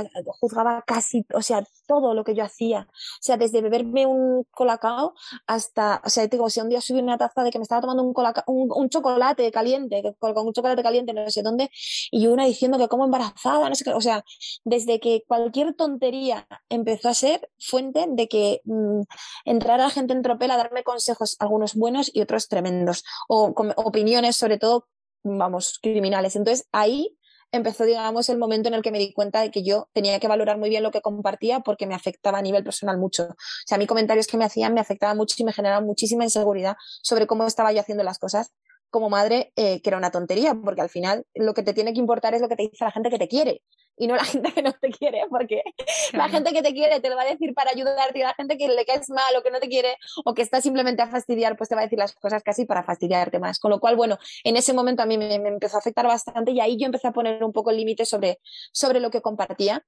juzgaba casi, o sea, todo lo que yo hacía. O sea, desde beberme un colacao hasta, o sea, digo, si un día subí una taza de que me estaba tomando un, un, chocolate caliente, con un chocolate caliente no sé dónde, y una diciendo que como embarazada, no sé qué, o sea, desde que cualquier tontería empezó a ser fuente de que mmm, entrara gente en tropel a darme consejos, algunos buenos y otros tremendos, o con opiniones sobre todo, vamos, criminales. Entonces ahí empezó, digamos, el momento en el que me di cuenta de que yo tenía que valorar muy bien lo que compartía porque me afectaba a nivel personal mucho. O sea, a mí comentarios que me hacían me afectaban mucho y me generaban muchísima inseguridad sobre cómo estaba yo haciendo las cosas como madre, eh, que era una tontería, porque al final lo que te tiene que importar es lo que te dice la gente que te quiere y no la gente que no te quiere, porque la gente que te quiere te lo va a decir para ayudarte y la gente que le caes mal o que no te quiere o que está simplemente a fastidiar, pues te va a decir las cosas casi para fastidiarte más. Con lo cual, bueno, en ese momento a mí me, me empezó a afectar bastante y ahí yo empecé a poner un poco el límite sobre, sobre lo que compartía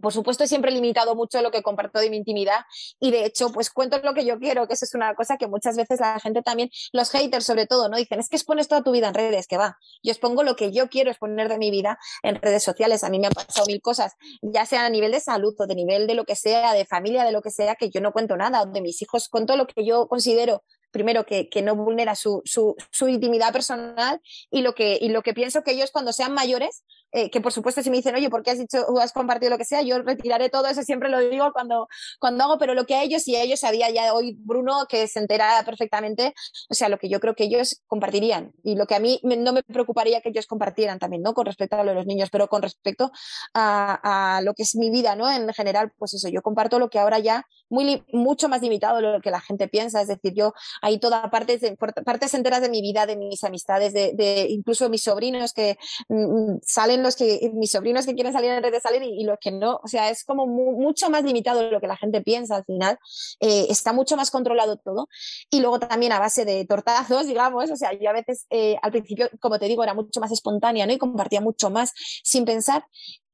por supuesto, siempre limitado mucho lo que comparto de mi intimidad y de hecho, pues cuento lo que yo quiero, que eso es una cosa que muchas veces la gente también, los haters sobre todo, ¿no? Dicen, es que expones toda tu vida en redes, que va. Yo expongo lo que yo quiero exponer de mi vida en redes sociales. A mí me han pasado mil cosas, ya sea a nivel de salud o de nivel de lo que sea, de familia, de lo que sea, que yo no cuento nada, de mis hijos cuento lo que yo considero primero que, que no vulnera su, su, su, intimidad personal y lo, que, y lo que pienso que ellos cuando sean mayores, eh, que por supuesto si me dicen, oye, ¿por qué has dicho o has compartido lo que sea? Yo retiraré todo eso, siempre lo digo cuando, cuando hago, pero lo que a ellos y a ellos había ya hoy Bruno que se entera perfectamente, o sea, lo que yo creo que ellos compartirían y lo que a mí no me preocuparía que ellos compartieran también, ¿no? Con respecto a lo de los niños, pero con respecto a, a lo que es mi vida, ¿no? En general, pues eso, yo comparto lo que ahora ya muy, mucho más limitado de lo que la gente piensa, es decir, yo hay todas partes, de, partes enteras de mi vida, de mis amistades, de, incluso mis sobrinos que mm, salen los que, mis sobrinos que quieren salir en redes salen y, y, los que no, o sea, es como mu mucho más limitado de lo que la gente piensa al final, eh, está mucho más controlado todo. Y luego también a base de tortazos, digamos, o sea, yo a veces eh, al principio, como te digo, era mucho más espontánea, ¿no? Y compartía mucho más sin pensar.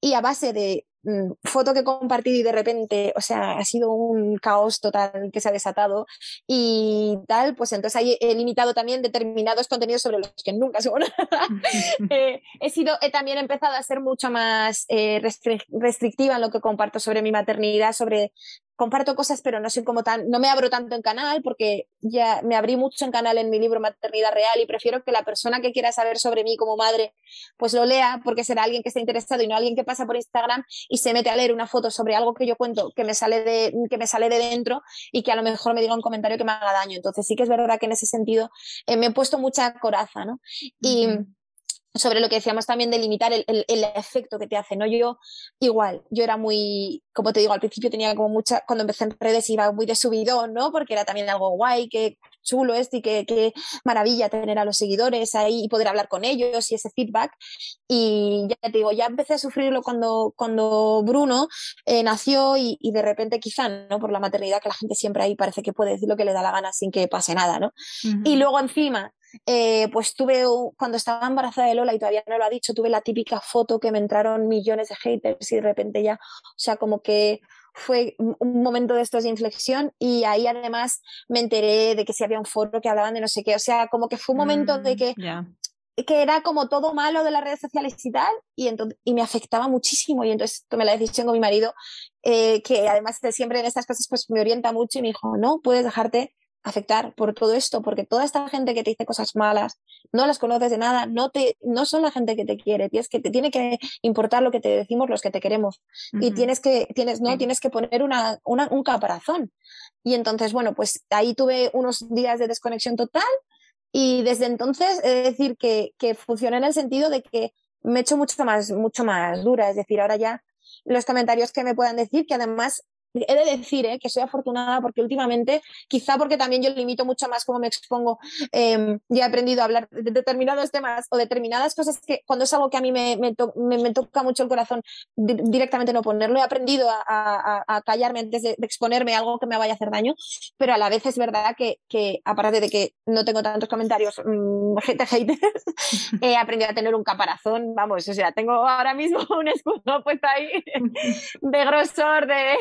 Y a base de Mm, foto que he compartido y de repente, o sea, ha sido un caos total que se ha desatado y tal, pues entonces ahí he limitado también determinados contenidos sobre los que nunca subo eh, he sido, he también empezado a ser mucho más eh, restrictiva en lo que comparto sobre mi maternidad, sobre comparto cosas, pero no soy como tan, no me abro tanto en canal porque ya me abrí mucho en canal en mi libro Maternidad Real y prefiero que la persona que quiera saber sobre mí como madre, pues lo lea porque será alguien que esté interesado y no alguien que pasa por Instagram y se mete a leer una foto sobre algo que yo cuento que me sale de, que me sale de dentro y que a lo mejor me diga un comentario que me haga daño. Entonces sí que es verdad que en ese sentido eh, me he puesto mucha coraza, ¿no? Y, sobre lo que decíamos también de limitar el, el, el, efecto que te hace, ¿no? Yo igual, yo era muy, como te digo, al principio tenía como mucha, cuando empecé en redes iba muy de subidón, ¿no? Porque era también algo guay, que chulo esto y que, que maravilla tener a los seguidores ahí y poder hablar con ellos y ese feedback. Y ya te digo, ya empecé a sufrirlo cuando, cuando Bruno eh, nació y, y, de repente quizá, ¿no? Por la maternidad que la gente siempre ahí parece que puede decir lo que le da la gana sin que pase nada, ¿no? Uh -huh. Y luego encima eh, pues tuve, cuando estaba embarazada de Lola y todavía no lo ha dicho, tuve la típica foto que me entraron millones de haters y de repente ya, o sea, como que fue un momento de estos de inflexión y ahí además me enteré de que si había un foro que hablaban de no sé qué, o sea, como que fue un momento mm, de que... Yeah que era como todo malo de las redes sociales y tal, y, entonces, y me afectaba muchísimo. Y entonces tomé la decisión con mi marido, eh, que además de siempre en estas cosas pues me orienta mucho y me dijo, no, puedes dejarte afectar por todo esto, porque toda esta gente que te dice cosas malas, no las conoces de nada, no, te, no son la gente que te quiere, tienes que te tiene que importar lo que te decimos los que te queremos uh -huh. y tienes que, tienes, no, sí. tienes que poner una, una, un caparazón. Y entonces, bueno, pues ahí tuve unos días de desconexión total y desde entonces de decir que, que funciona en el sentido de que me he hecho mucho más, mucho más dura, es decir, ahora ya los comentarios que me puedan decir, que además he de decir ¿eh? que soy afortunada porque últimamente, quizá porque también yo limito mucho más cómo me expongo, eh, ya he aprendido a hablar de determinados temas o determinadas cosas que cuando es algo que a mí me, me, toca mucho el corazón, directamente no ponerlo. He aprendido a, callarme antes de, exponerme a algo que me vaya a hacer daño, pero a la vez es verdad que, que aparte de que no tengo tantos comentarios mmm, haters, he aprendido a tener un caparazón, vamos, o sea, tengo ahora mismo un escudo puesto ahí de grosor de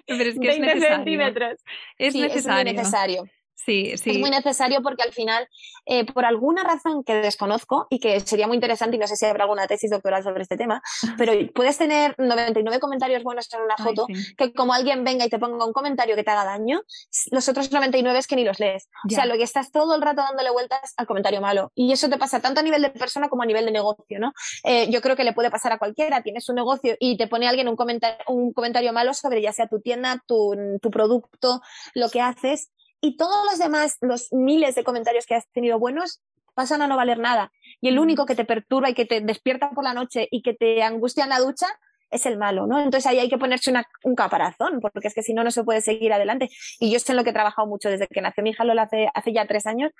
Pero es que 20 es centímetros. Es necesario. Es necesario. Sí, sí. Es muy necesario porque al final, eh, por alguna razón que desconozco y que sería muy interesante, y no sé si habrá alguna tesis doctoral sobre este tema, pero puedes tener 99 comentarios buenos en una foto, que como alguien venga y te ponga un comentario que te haga daño, los otros 99 es que ni los lees. O sea, lo que estás todo el rato dándole vueltas al comentario malo. Y eso te pasa tanto a nivel de persona como a nivel de negocio, ¿no? Eh, yo creo que le puede pasar a cualquiera. Tienes un negocio y te pone alguien un, comentario, un comentario malo sobre ya sea tu tienda, tu, tu producto, lo que haces y todos los demás, los miles de comentarios que has tenido buenos, pasan a no valer nada. Y el único que te perturba y que te despierta por la noche y que te angustia en la ducha es el malo, ¿no? Entonces ahí hay que ponerse un caparazón, porque es que si no, no se puede seguir adelante. Y yo sé en lo que he trabajado mucho desde que nació mi hija Lola hace, hace ya tres años.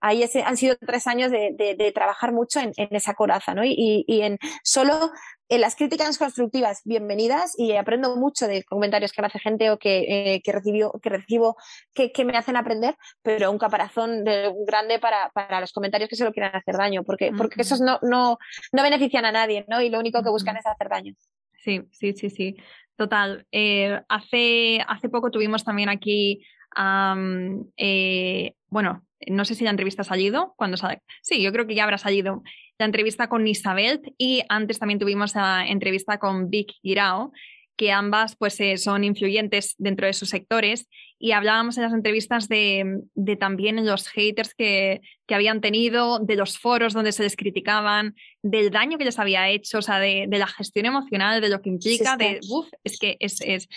Ahí ese, han sido tres años de, de, trabajar mucho en, en, esa coraza, ¿no? Y, y, en solo en las críticas constructivas, bienvenidas, y aprendo mucho de comentarios que me hace gente o que, eh, que, recibió, que recibo que, que, me hacen aprender, pero un caparazón de, grande para, para, los comentarios que se lo quieran hacer daño, porque, porque esos no, no, no benefician a nadie, ¿no? Y lo único que buscan es hacer daño. Sí, sí, sí, sí. Total. Eh, hace, hace poco tuvimos también aquí, eh, bueno, no sé si la entrevista ha salido, cuando sale. Sí, yo creo que ya habrá salido la entrevista con Isabel y antes también tuvimos la entrevista con Vic Girao, que ambas pues eh, son influyentes dentro de sus sectores y hablábamos en las entrevistas de, de también los haters que, que, habían tenido, de los foros donde se les criticaban, del daño que les había hecho, o sea, de, de la gestión emocional, de lo que implica, de, uff, es que es, es,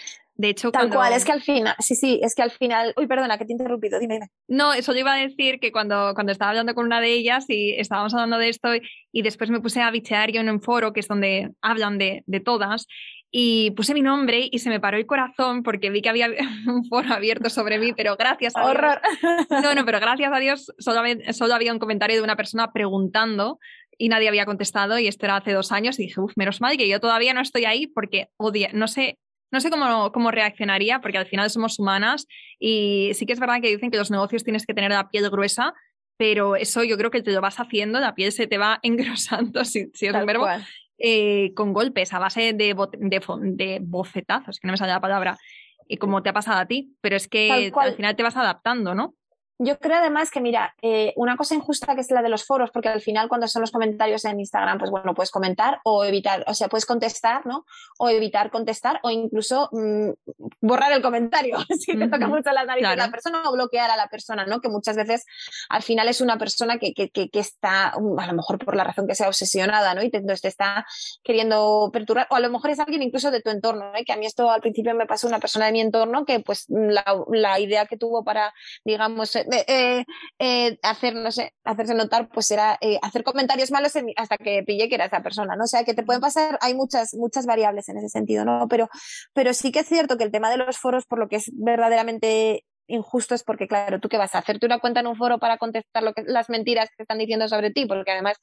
de hecho, Tal cual, es que al final, sí, sí, es que al final, uy, perdona, que te he interrumpido, dime, dime. No, eso yo iba a decir que cuando, cuando estaba hablando con una de ellas y estábamos hablando de esto y, después me puse a bichear yo en un foro que es donde hablan de, de todas y puse mi nombre y se me paró el corazón porque vi que había un foro abierto sobre mí, pero gracias a Horror. Dios. No, no, pero gracias a Dios solo, solo había un comentario de una persona preguntando y nadie había contestado y esto era hace dos años y dije, uff, menos mal que yo todavía no estoy ahí porque odia, no sé, no sé cómo, cómo reaccionaría porque al final somos humanas y sí que es verdad que dicen que los negocios tienes que tener la piel gruesa, pero eso yo creo que te lo vas haciendo, la piel se te va engrosando, si, si es el verbo, eh, con golpes a base de, de, bofetazos, que no me sale la palabra, y como te ha pasado a ti, pero es que al final te vas adaptando, ¿no? Yo creo además que, mira, eh, una cosa injusta que es la de los foros, porque al final cuando son los comentarios en Instagram, pues bueno, puedes comentar o evitar, o sea, puedes contestar, ¿no? O evitar contestar o incluso mm, borrar el comentario si te toca mucho la nariz de la persona o bloquear a la persona, ¿no? Que muchas veces al final es una persona que, que, que, está, mm, a lo mejor por la razón que sea obsesionada, ¿no? Y te, entonces te está queriendo perturbar, o a lo mejor es alguien incluso de tu entorno, ¿eh? Que a mí esto al principio me pasó una persona de mi entorno que pues la, la idea que tuvo para, digamos, eh, eh, hacer, no sé, hacerse notar, pues era eh, hacer comentarios malos hasta que pillé que era esa persona, ¿no? O sea, que te pueden pasar, hay muchas, muchas variables en ese sentido, ¿no? Pero, pero sí que es cierto que el tema de los foros, por lo que es verdaderamente injusto es porque, claro, tú qué vas a hacerte una cuenta en un foro para contestar lo que, las mentiras que están diciendo sobre ti, porque además,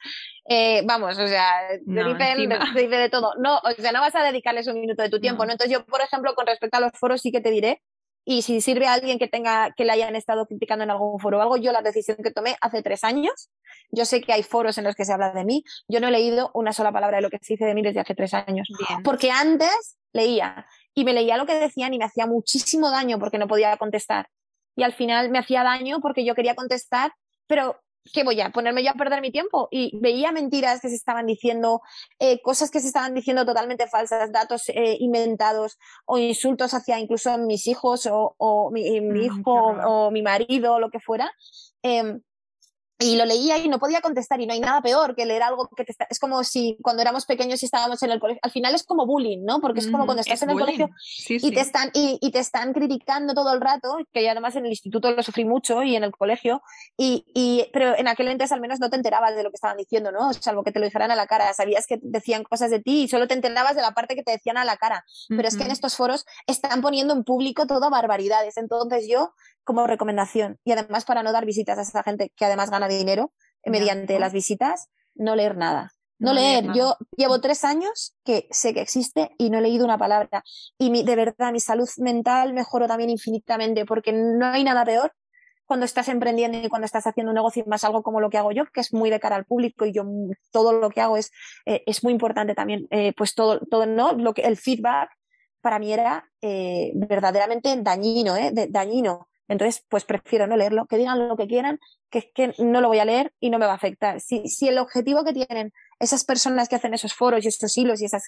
vamos, o sea, no, te dice de todo. No, o sea, no vas a dedicarles un minuto de tu tiempo, ¿no? Entonces yo, por ejemplo, con respecto a los foros sí que te diré y si sirve a alguien que tenga que le hayan estado criticando en algún foro o algo, yo la decisión que tomé hace tres años, yo sé que hay foros en los que se habla de mí, yo no he leído una sola palabra de lo que se dice de mí desde hace tres años, porque antes leía y me leía lo que decían y me hacía muchísimo daño porque no podía contestar. Y al final me hacía daño porque yo quería contestar, pero ¿qué voy a ponerme yo a perder mi tiempo? Y veía mentiras que se estaban diciendo, eh, cosas que se estaban diciendo totalmente falsas, datos eh, inventados o insultos hacia incluso mis hijos o, mi, mm, hijo o, mi marido o lo que fuera. Em, y lo leía y no podía contestar y no hay nada peor que leer algo que te está... Es como si cuando éramos pequeños y estábamos en el colegio, al final es como bullying, ¿no? Porque es como cuando estás en el colegio y, Te están, y, te están criticando todo el rato, que ya además en el instituto lo sufrí mucho y en el colegio, y, y, pero en aquel entonces al menos no te enterabas de lo que estaban diciendo, ¿no? Salvo que te lo dijeran a la cara, sabías que decían cosas de ti y solo te enterabas de la parte que te decían a la cara. Pero es que en estos foros están poniendo en público todo barbaridades. Entonces yo como recomendación y además para no dar visitas a esa gente que además gana dinero mediante las visitas, no leer nada. No, leer. Yo llevo tres años que sé que existe y no he leído una palabra. Y mi, de verdad, mi salud mental mejoró también infinitamente porque no hay nada peor cuando estás emprendiendo y cuando estás haciendo un negocio más algo como lo que hago yo, que es muy de cara al público y yo todo lo que hago es, eh, es muy importante también, eh, pues todo, todo, ¿no? Lo que, el feedback para mí era eh, verdaderamente dañino, ¿eh? dañino. Entonces, pues prefiero no leerlo, que digan lo que quieran, que es que no lo voy a leer y no me va a afectar. Si, si el objetivo que tienen esas personas que hacen esos foros y esos hilos y esos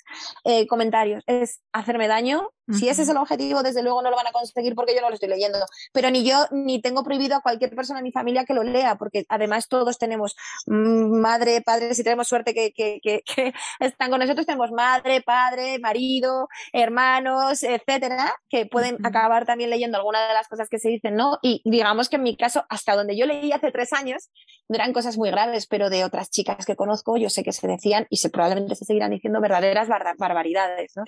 eh, comentarios es hacerme daño, si ese es el objetivo, desde luego no lo van a conseguir porque yo no lo estoy leyendo. Pero ni yo ni tengo prohibido a cualquier persona en mi familia que lo lea, porque además todos tenemos madre, padre, si tenemos suerte que, que, que, que están con nosotros, tenemos madre, padre, marido, hermanos, etcétera, que pueden acabar también leyendo alguna de las cosas que se dicen, ¿no? Y digamos que en mi caso, hasta donde yo leí hace tres años, no eran cosas muy graves, pero de otras chicas que conozco, yo sé que se decían y se probablemente se seguirán diciendo verdaderas barbaridades, ¿no?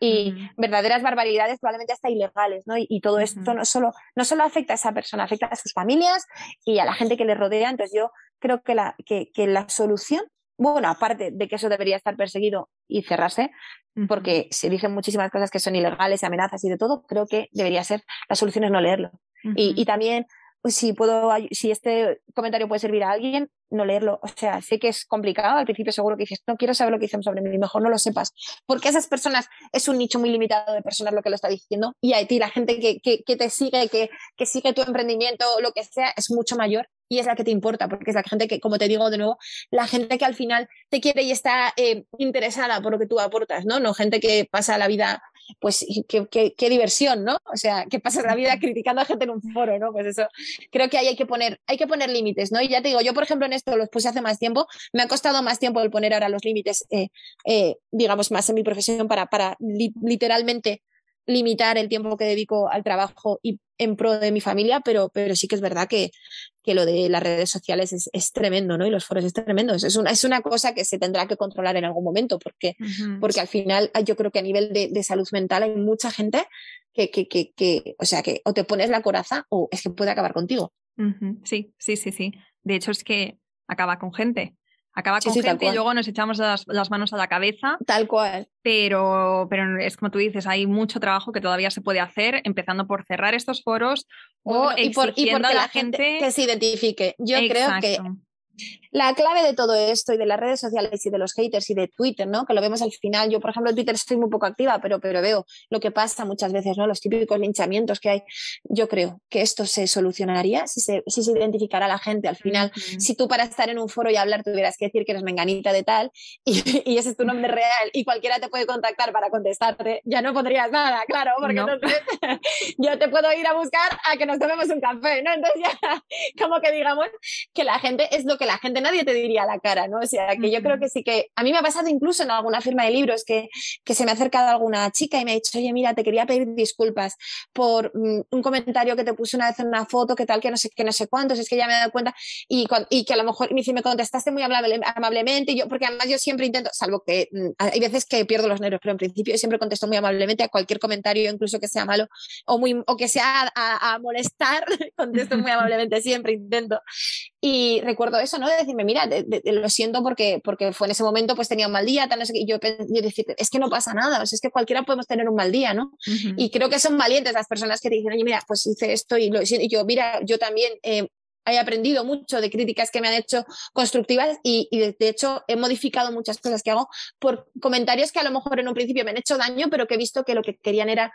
Y verdaderas barbaridades probablemente hasta ilegales, ¿no? Y, todo esto no, solo, no solo afecta a esa persona, afecta a sus familias y a la gente que le rodea. Entonces yo creo que la, que, que la solución bueno, aparte de que eso debería estar perseguido y cerrarse, porque se dicen muchísimas cosas que son ilegales, amenazas y de todo, creo que debería ser, la solución es no leerlo. y, y, también si puedo, si este comentario puede servir a alguien, no leerlo. O sea, sé que es complicado. Al principio seguro que dices, no quiero saber lo que dicen sobre mí, mejor no lo sepas. Porque esas personas, es un nicho muy limitado de personas lo que lo está diciendo. Y a ti, la gente que, que, te sigue, que, que sigue tu emprendimiento, lo que sea, es mucho mayor y es la que te importa, porque es la gente que, como te digo de nuevo, la gente que al final te quiere y está eh, interesada por lo que tú aportas, ¿no? No gente que pasa la vida pues qué, diversión, ¿no? O sea, que pasas la vida criticando a gente en un foro, ¿no? Pues eso, creo que ahí hay que poner, hay que poner límites, ¿no? Y ya te digo, yo por ejemplo en esto los puse hace más tiempo, me ha costado más tiempo el poner ahora los límites, eh, eh, digamos, más en mi profesión para, para literalmente limitar el tiempo que dedico al trabajo y en pro de mi familia, pero, pero sí que es verdad que, que lo de las redes sociales es, es, tremendo, ¿no? Y los foros es tremendo. Es una, es una cosa que se tendrá que controlar en algún momento, porque, porque al final yo creo que a nivel de, de salud mental hay mucha gente que, que, que, que, o sea, que o te pones la coraza o es que puede acabar contigo. Sí, sí, sí, sí. De hecho, es que acaba con gente acaba con gente y luego nos echamos las, manos a la cabeza. Tal cual. Pero, pero es como tú dices, hay mucho trabajo que todavía se puede hacer, empezando por cerrar estos foros o y por, y a la, gente, que se identifique. Yo creo que la clave de todo esto y de las redes sociales y de los haters y de Twitter, ¿no? Que lo vemos al final. Yo, por ejemplo, en Twitter estoy muy poco activa, pero, pero veo lo que pasa muchas veces, ¿no? Los típicos linchamientos que hay. Yo creo que esto se solucionaría si se, si se identificara a la gente al final. Si tú para estar en un foro y hablar tuvieras que decir que eres menganita de tal y, y, ese es tu nombre real y cualquiera te puede contactar para contestarte, ya no pondrías nada, claro, porque entonces yo te puedo ir a buscar a que nos tomemos un café, ¿no? Entonces ya como que digamos que la gente es lo que la gente nadie te diría la cara, ¿no? O sea, que yo creo que sí que a mí me ha pasado incluso en alguna firma de libros que, que se me ha acercado alguna chica y me ha dicho, oye, mira, te quería pedir disculpas por mm, un comentario que te puse una vez en una foto, que tal, que no sé, que no sé cuántos, es que ya me he dado cuenta y, y que a lo mejor me, me contestaste muy amablemente, y yo, porque además yo siempre intento, salvo que mm, hay veces que pierdo los nervios, pero en principio yo siempre contesto muy amablemente a cualquier comentario, incluso que sea malo o, muy, o que sea a, a molestar, contesto muy amablemente, siempre intento. Y recuerdo eso, ¿no? De decirme, mira, lo siento porque, porque fue en ese momento, pues tenía un mal día, tal, no sé Y yo, yo decir, es que no pasa nada, o sea, es que cualquiera podemos tener un mal día, ¿no? Y creo que son valientes las personas que te dicen, oye, mira, pues hice esto y, lo, y yo, mira, yo también eh, he aprendido mucho de críticas que me han hecho constructivas y, y, de hecho he modificado muchas cosas que hago por comentarios que a lo mejor en un principio me han hecho daño, pero que he visto que lo que querían era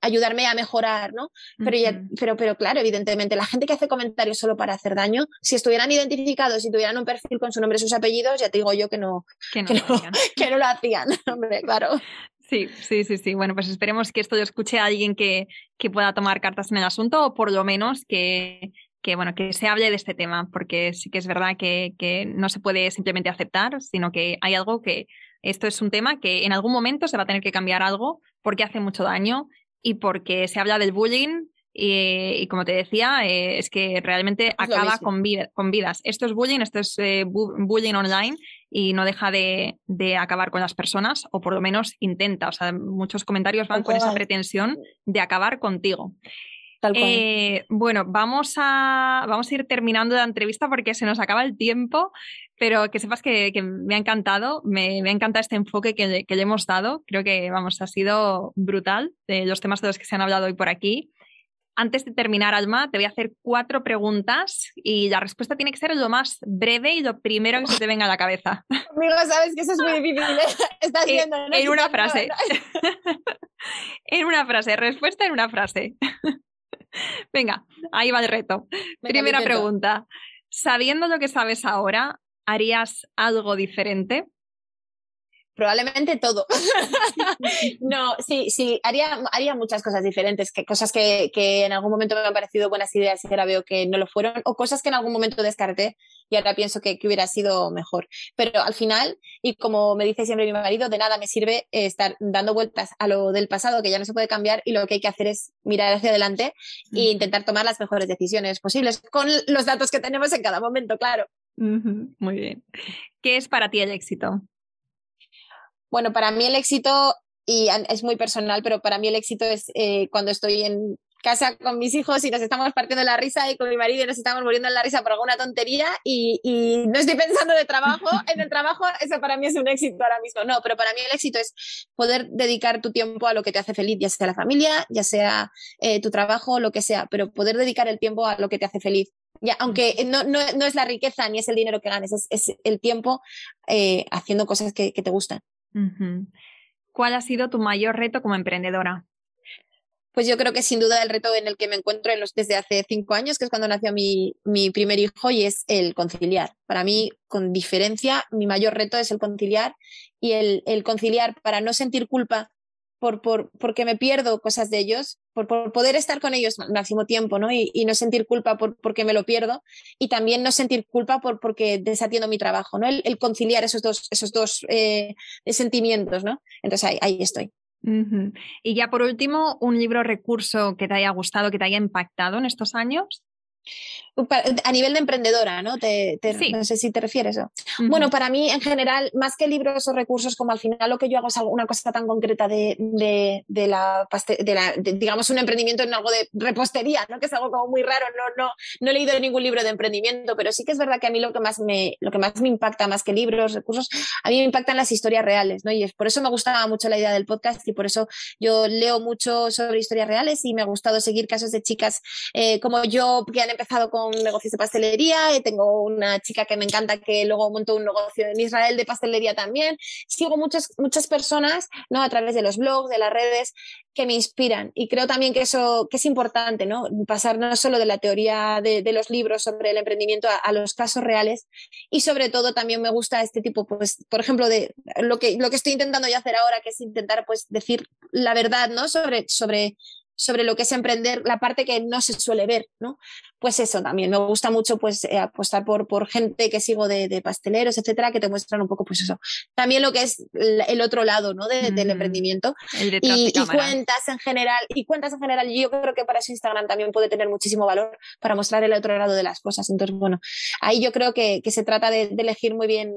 ayudarme a mejorar, ¿no? Pero, pero, pero claro, evidentemente, la gente que hace comentarios solo para hacer daño, si estuvieran identificados, si tuvieran un perfil con su nombre y sus apellidos, ya te digo yo que no, que no, que no, lo hacían, hombre, claro. Sí, sí, sí, sí. Bueno, pues esperemos que esto lo escuche a alguien que, que pueda tomar cartas en el asunto o por lo menos que, que, bueno, que se hable de este tema, porque sí que es verdad que, que no se puede simplemente aceptar, sino que hay algo que esto es un tema que en algún momento se va a tener que cambiar algo porque hace mucho daño y porque se habla del bullying y, como te decía, eh, es que realmente acaba con, con, vidas. Esto es bullying, esto es eh, bullying online y no deja de, acabar con las personas, o por lo menos intenta. O sea, muchos comentarios van con esa pretensión de acabar contigo. Eh, bueno, vamos a, vamos a ir terminando la entrevista porque se nos acaba el tiempo, pero que sepas que, me ha encantado, me, me, encanta este enfoque que, que, le hemos dado. Creo que, vamos, ha sido brutal de los temas de los que se han hablado hoy por aquí. Antes de terminar, Alma, te voy a hacer cuatro preguntas y la respuesta tiene que ser lo más breve y lo primero que se te venga a la cabeza. Amigo, sabes que eso es muy difícil. ¿eh? Estás eh, viendo, En una frase. en una frase, respuesta en una frase. Venga, ahí va el reto. Primera pregunta. Sabiendo lo que sabes ahora, ¿harías algo diferente? probablemente todo. no, sí, sí, haría, haría muchas cosas diferentes, que cosas que, que, en algún momento me han parecido buenas ideas y ahora veo que no lo fueron, o cosas que en algún momento descarté y ahora pienso que, que hubiera sido mejor. Pero al final, y como me dice siempre mi marido, de nada me sirve estar dando vueltas a lo del pasado que ya no se puede cambiar y lo que hay que hacer es mirar hacia adelante e intentar tomar las mejores decisiones posibles con los datos que tenemos en cada momento, claro. Muy bien. ¿Qué es para ti el éxito? Bueno, para mí el éxito, y es muy personal, pero para mí el éxito es eh, cuando estoy en casa con mis hijos y nos estamos partiendo la risa y con mi marido y nos estamos muriendo en la risa por alguna tontería y, y, no estoy pensando de trabajo, en el trabajo eso para mí es un éxito ahora mismo, no, pero para mí el éxito es poder dedicar tu tiempo a lo que te hace feliz, ya sea la familia, ya sea eh, tu trabajo, lo que sea, pero poder dedicar el tiempo a lo que te hace feliz. Ya, aunque no, no, no es la riqueza ni es el dinero que ganes, es, es el tiempo eh, haciendo cosas que, que te gustan. ¿Cuál ha sido tu mayor reto como emprendedora? Pues yo creo que sin duda el reto en el que me encuentro en los, desde hace cinco años, que es cuando nació mi, mi primer hijo, y es el conciliar. Para mí, con diferencia, mi mayor reto es el conciliar y el, el conciliar para no sentir culpa por, por, porque me pierdo cosas de ellos, por, poder estar con ellos máximo tiempo, ¿no? Y, no sentir culpa por, porque me lo pierdo y también no sentir culpa por, porque desatiendo mi trabajo, ¿no? El, conciliar esos dos, esos dos eh, sentimientos, ¿no? Entonces ahí estoy. Y ya por último, un libro recurso que te haya gustado, que te haya impactado en estos años. A nivel de emprendedora, ¿no? Te, No sé si te refieres. ¿no? Bueno, para mí, en general, más que libros o recursos, como al final lo que yo hago es una cosa tan concreta de, de, de la, de la digamos, un emprendimiento en algo de repostería, ¿no? Que es algo como muy raro. No, no, no he leído ningún libro de emprendimiento, pero sí que es verdad que a mí lo que más me, lo que más me impacta, más que libros, recursos, a mí me impactan las historias reales, ¿no? Y es, por eso me gustaba mucho la idea del podcast y por eso yo leo mucho sobre historias reales y me ha gustado seguir casos de chicas eh, como yo que han empezado con negocios de pastelería, tengo una chica que me encanta que luego montó un negocio en Israel de pastelería también. Sigo muchas, muchas personas ¿no? a través de los blogs, de las redes, que me inspiran y creo también que eso que es importante, ¿no? Pasar no solo de la teoría de, los libros sobre el emprendimiento a, a, los casos reales y sobre todo también me gusta este tipo, pues, por ejemplo, de lo que, lo que estoy intentando yo hacer ahora, que es intentar pues decir la verdad, ¿no? Sobre, sobre sobre lo que es emprender, la parte que no se suele ver, ¿no? Pues eso también, me gusta mucho pues eh, apostar por, por gente que sigo de, de, pasteleros, etcétera, que te muestran un poco pues eso. También lo que es el otro lado, ¿no? De, Del emprendimiento. y, y, cuentas en general, y cuentas en general, yo creo que para eso Instagram también puede tener muchísimo valor para mostrar el otro lado de las cosas. Entonces, bueno, ahí yo creo que, que se trata de, de elegir muy bien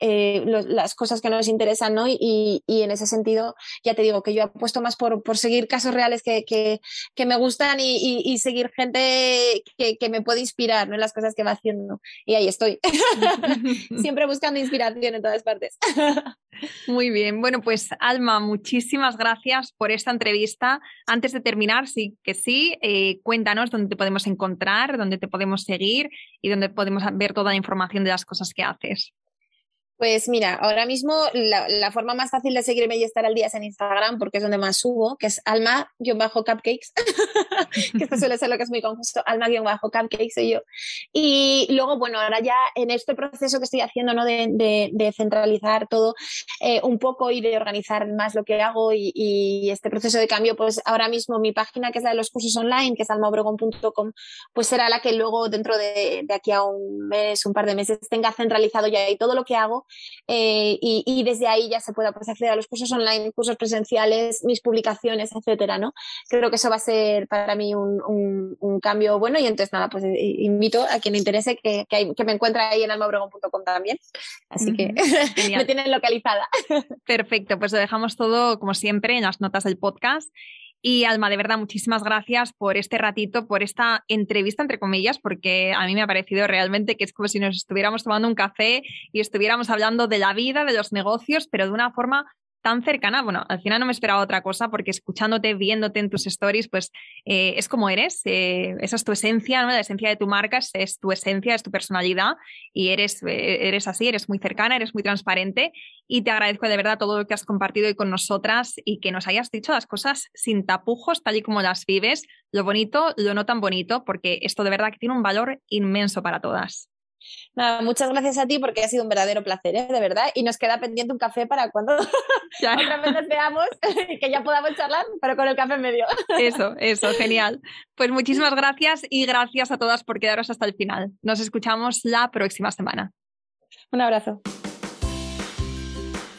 eh, las cosas que nos interesan, ¿no? Y, y, en ese sentido, ya te digo que yo apuesto más por, por seguir casos reales que, que, que me gustan y, y, seguir gente que, que, me puede inspirar, ¿no? En las cosas que va haciendo. Y ahí estoy. Siempre buscando inspiración en todas partes. Muy bien. Bueno, pues Alma, muchísimas gracias por esta entrevista. Antes de terminar, sí que sí, eh, cuéntanos dónde te podemos encontrar, dónde te podemos seguir y dónde podemos ver toda la información de las cosas que haces. Pues mira, ahora mismo la, forma más fácil de seguirme y estar al día es en Instagram, porque es donde más subo, que es alma-cupcakes, que esto suele ser lo que es muy confuso, alma-cupcakes soy yo. Y luego, bueno, ahora ya en este proceso que estoy haciendo, ¿no? De, centralizar todo eh, un poco y de organizar más lo que hago y, este proceso de cambio, pues ahora mismo mi página, que es la de los cursos online, que es almaobregón.com, pues será la que luego dentro de, de aquí a un mes, un par de meses, tenga centralizado ya y todo lo que hago eh, y, desde ahí ya se pueda pues, acceder a los cursos online, cursos presenciales, mis publicaciones, etcétera, ¿no? Creo que eso va a ser para mí un, cambio bueno y entonces nada, pues eh, invito a quien le interese que, que, me encuentre ahí en almaobregón.com también. Así que me tienen localizada. Perfecto, pues lo dejamos todo como siempre en las notas del podcast. Y Alma, de verdad, muchísimas gracias por este ratito, por esta entrevista, entre comillas, porque a mí me ha parecido realmente que es como si nos estuviéramos tomando un café y estuviéramos hablando de la vida, de los negocios, pero de una forma tan cercana. Bueno, al final no me esperaba otra cosa porque escuchándote, viéndote en tus stories, pues eh, es como eres, eh, esa es tu esencia, ¿no? la esencia de tu marca es, tu esencia, es tu personalidad y eres, eh, eres así, eres muy cercana, eres muy transparente y te agradezco de verdad todo lo que has compartido hoy con nosotras y que nos hayas dicho las cosas sin tapujos, tal y como las vives, lo bonito, lo no tan bonito, porque esto de verdad que tiene un valor inmenso para todas. Nada, muchas gracias a ti porque ha sido un verdadero placer, ¿eh? de verdad. Y nos queda pendiente un café para cuando otra vez nos veamos y que ya podamos charlar, pero con el café en medio. Eso, eso, genial. Pues muchísimas gracias y gracias a todas por quedaros hasta el final. Nos escuchamos la próxima semana. Un abrazo.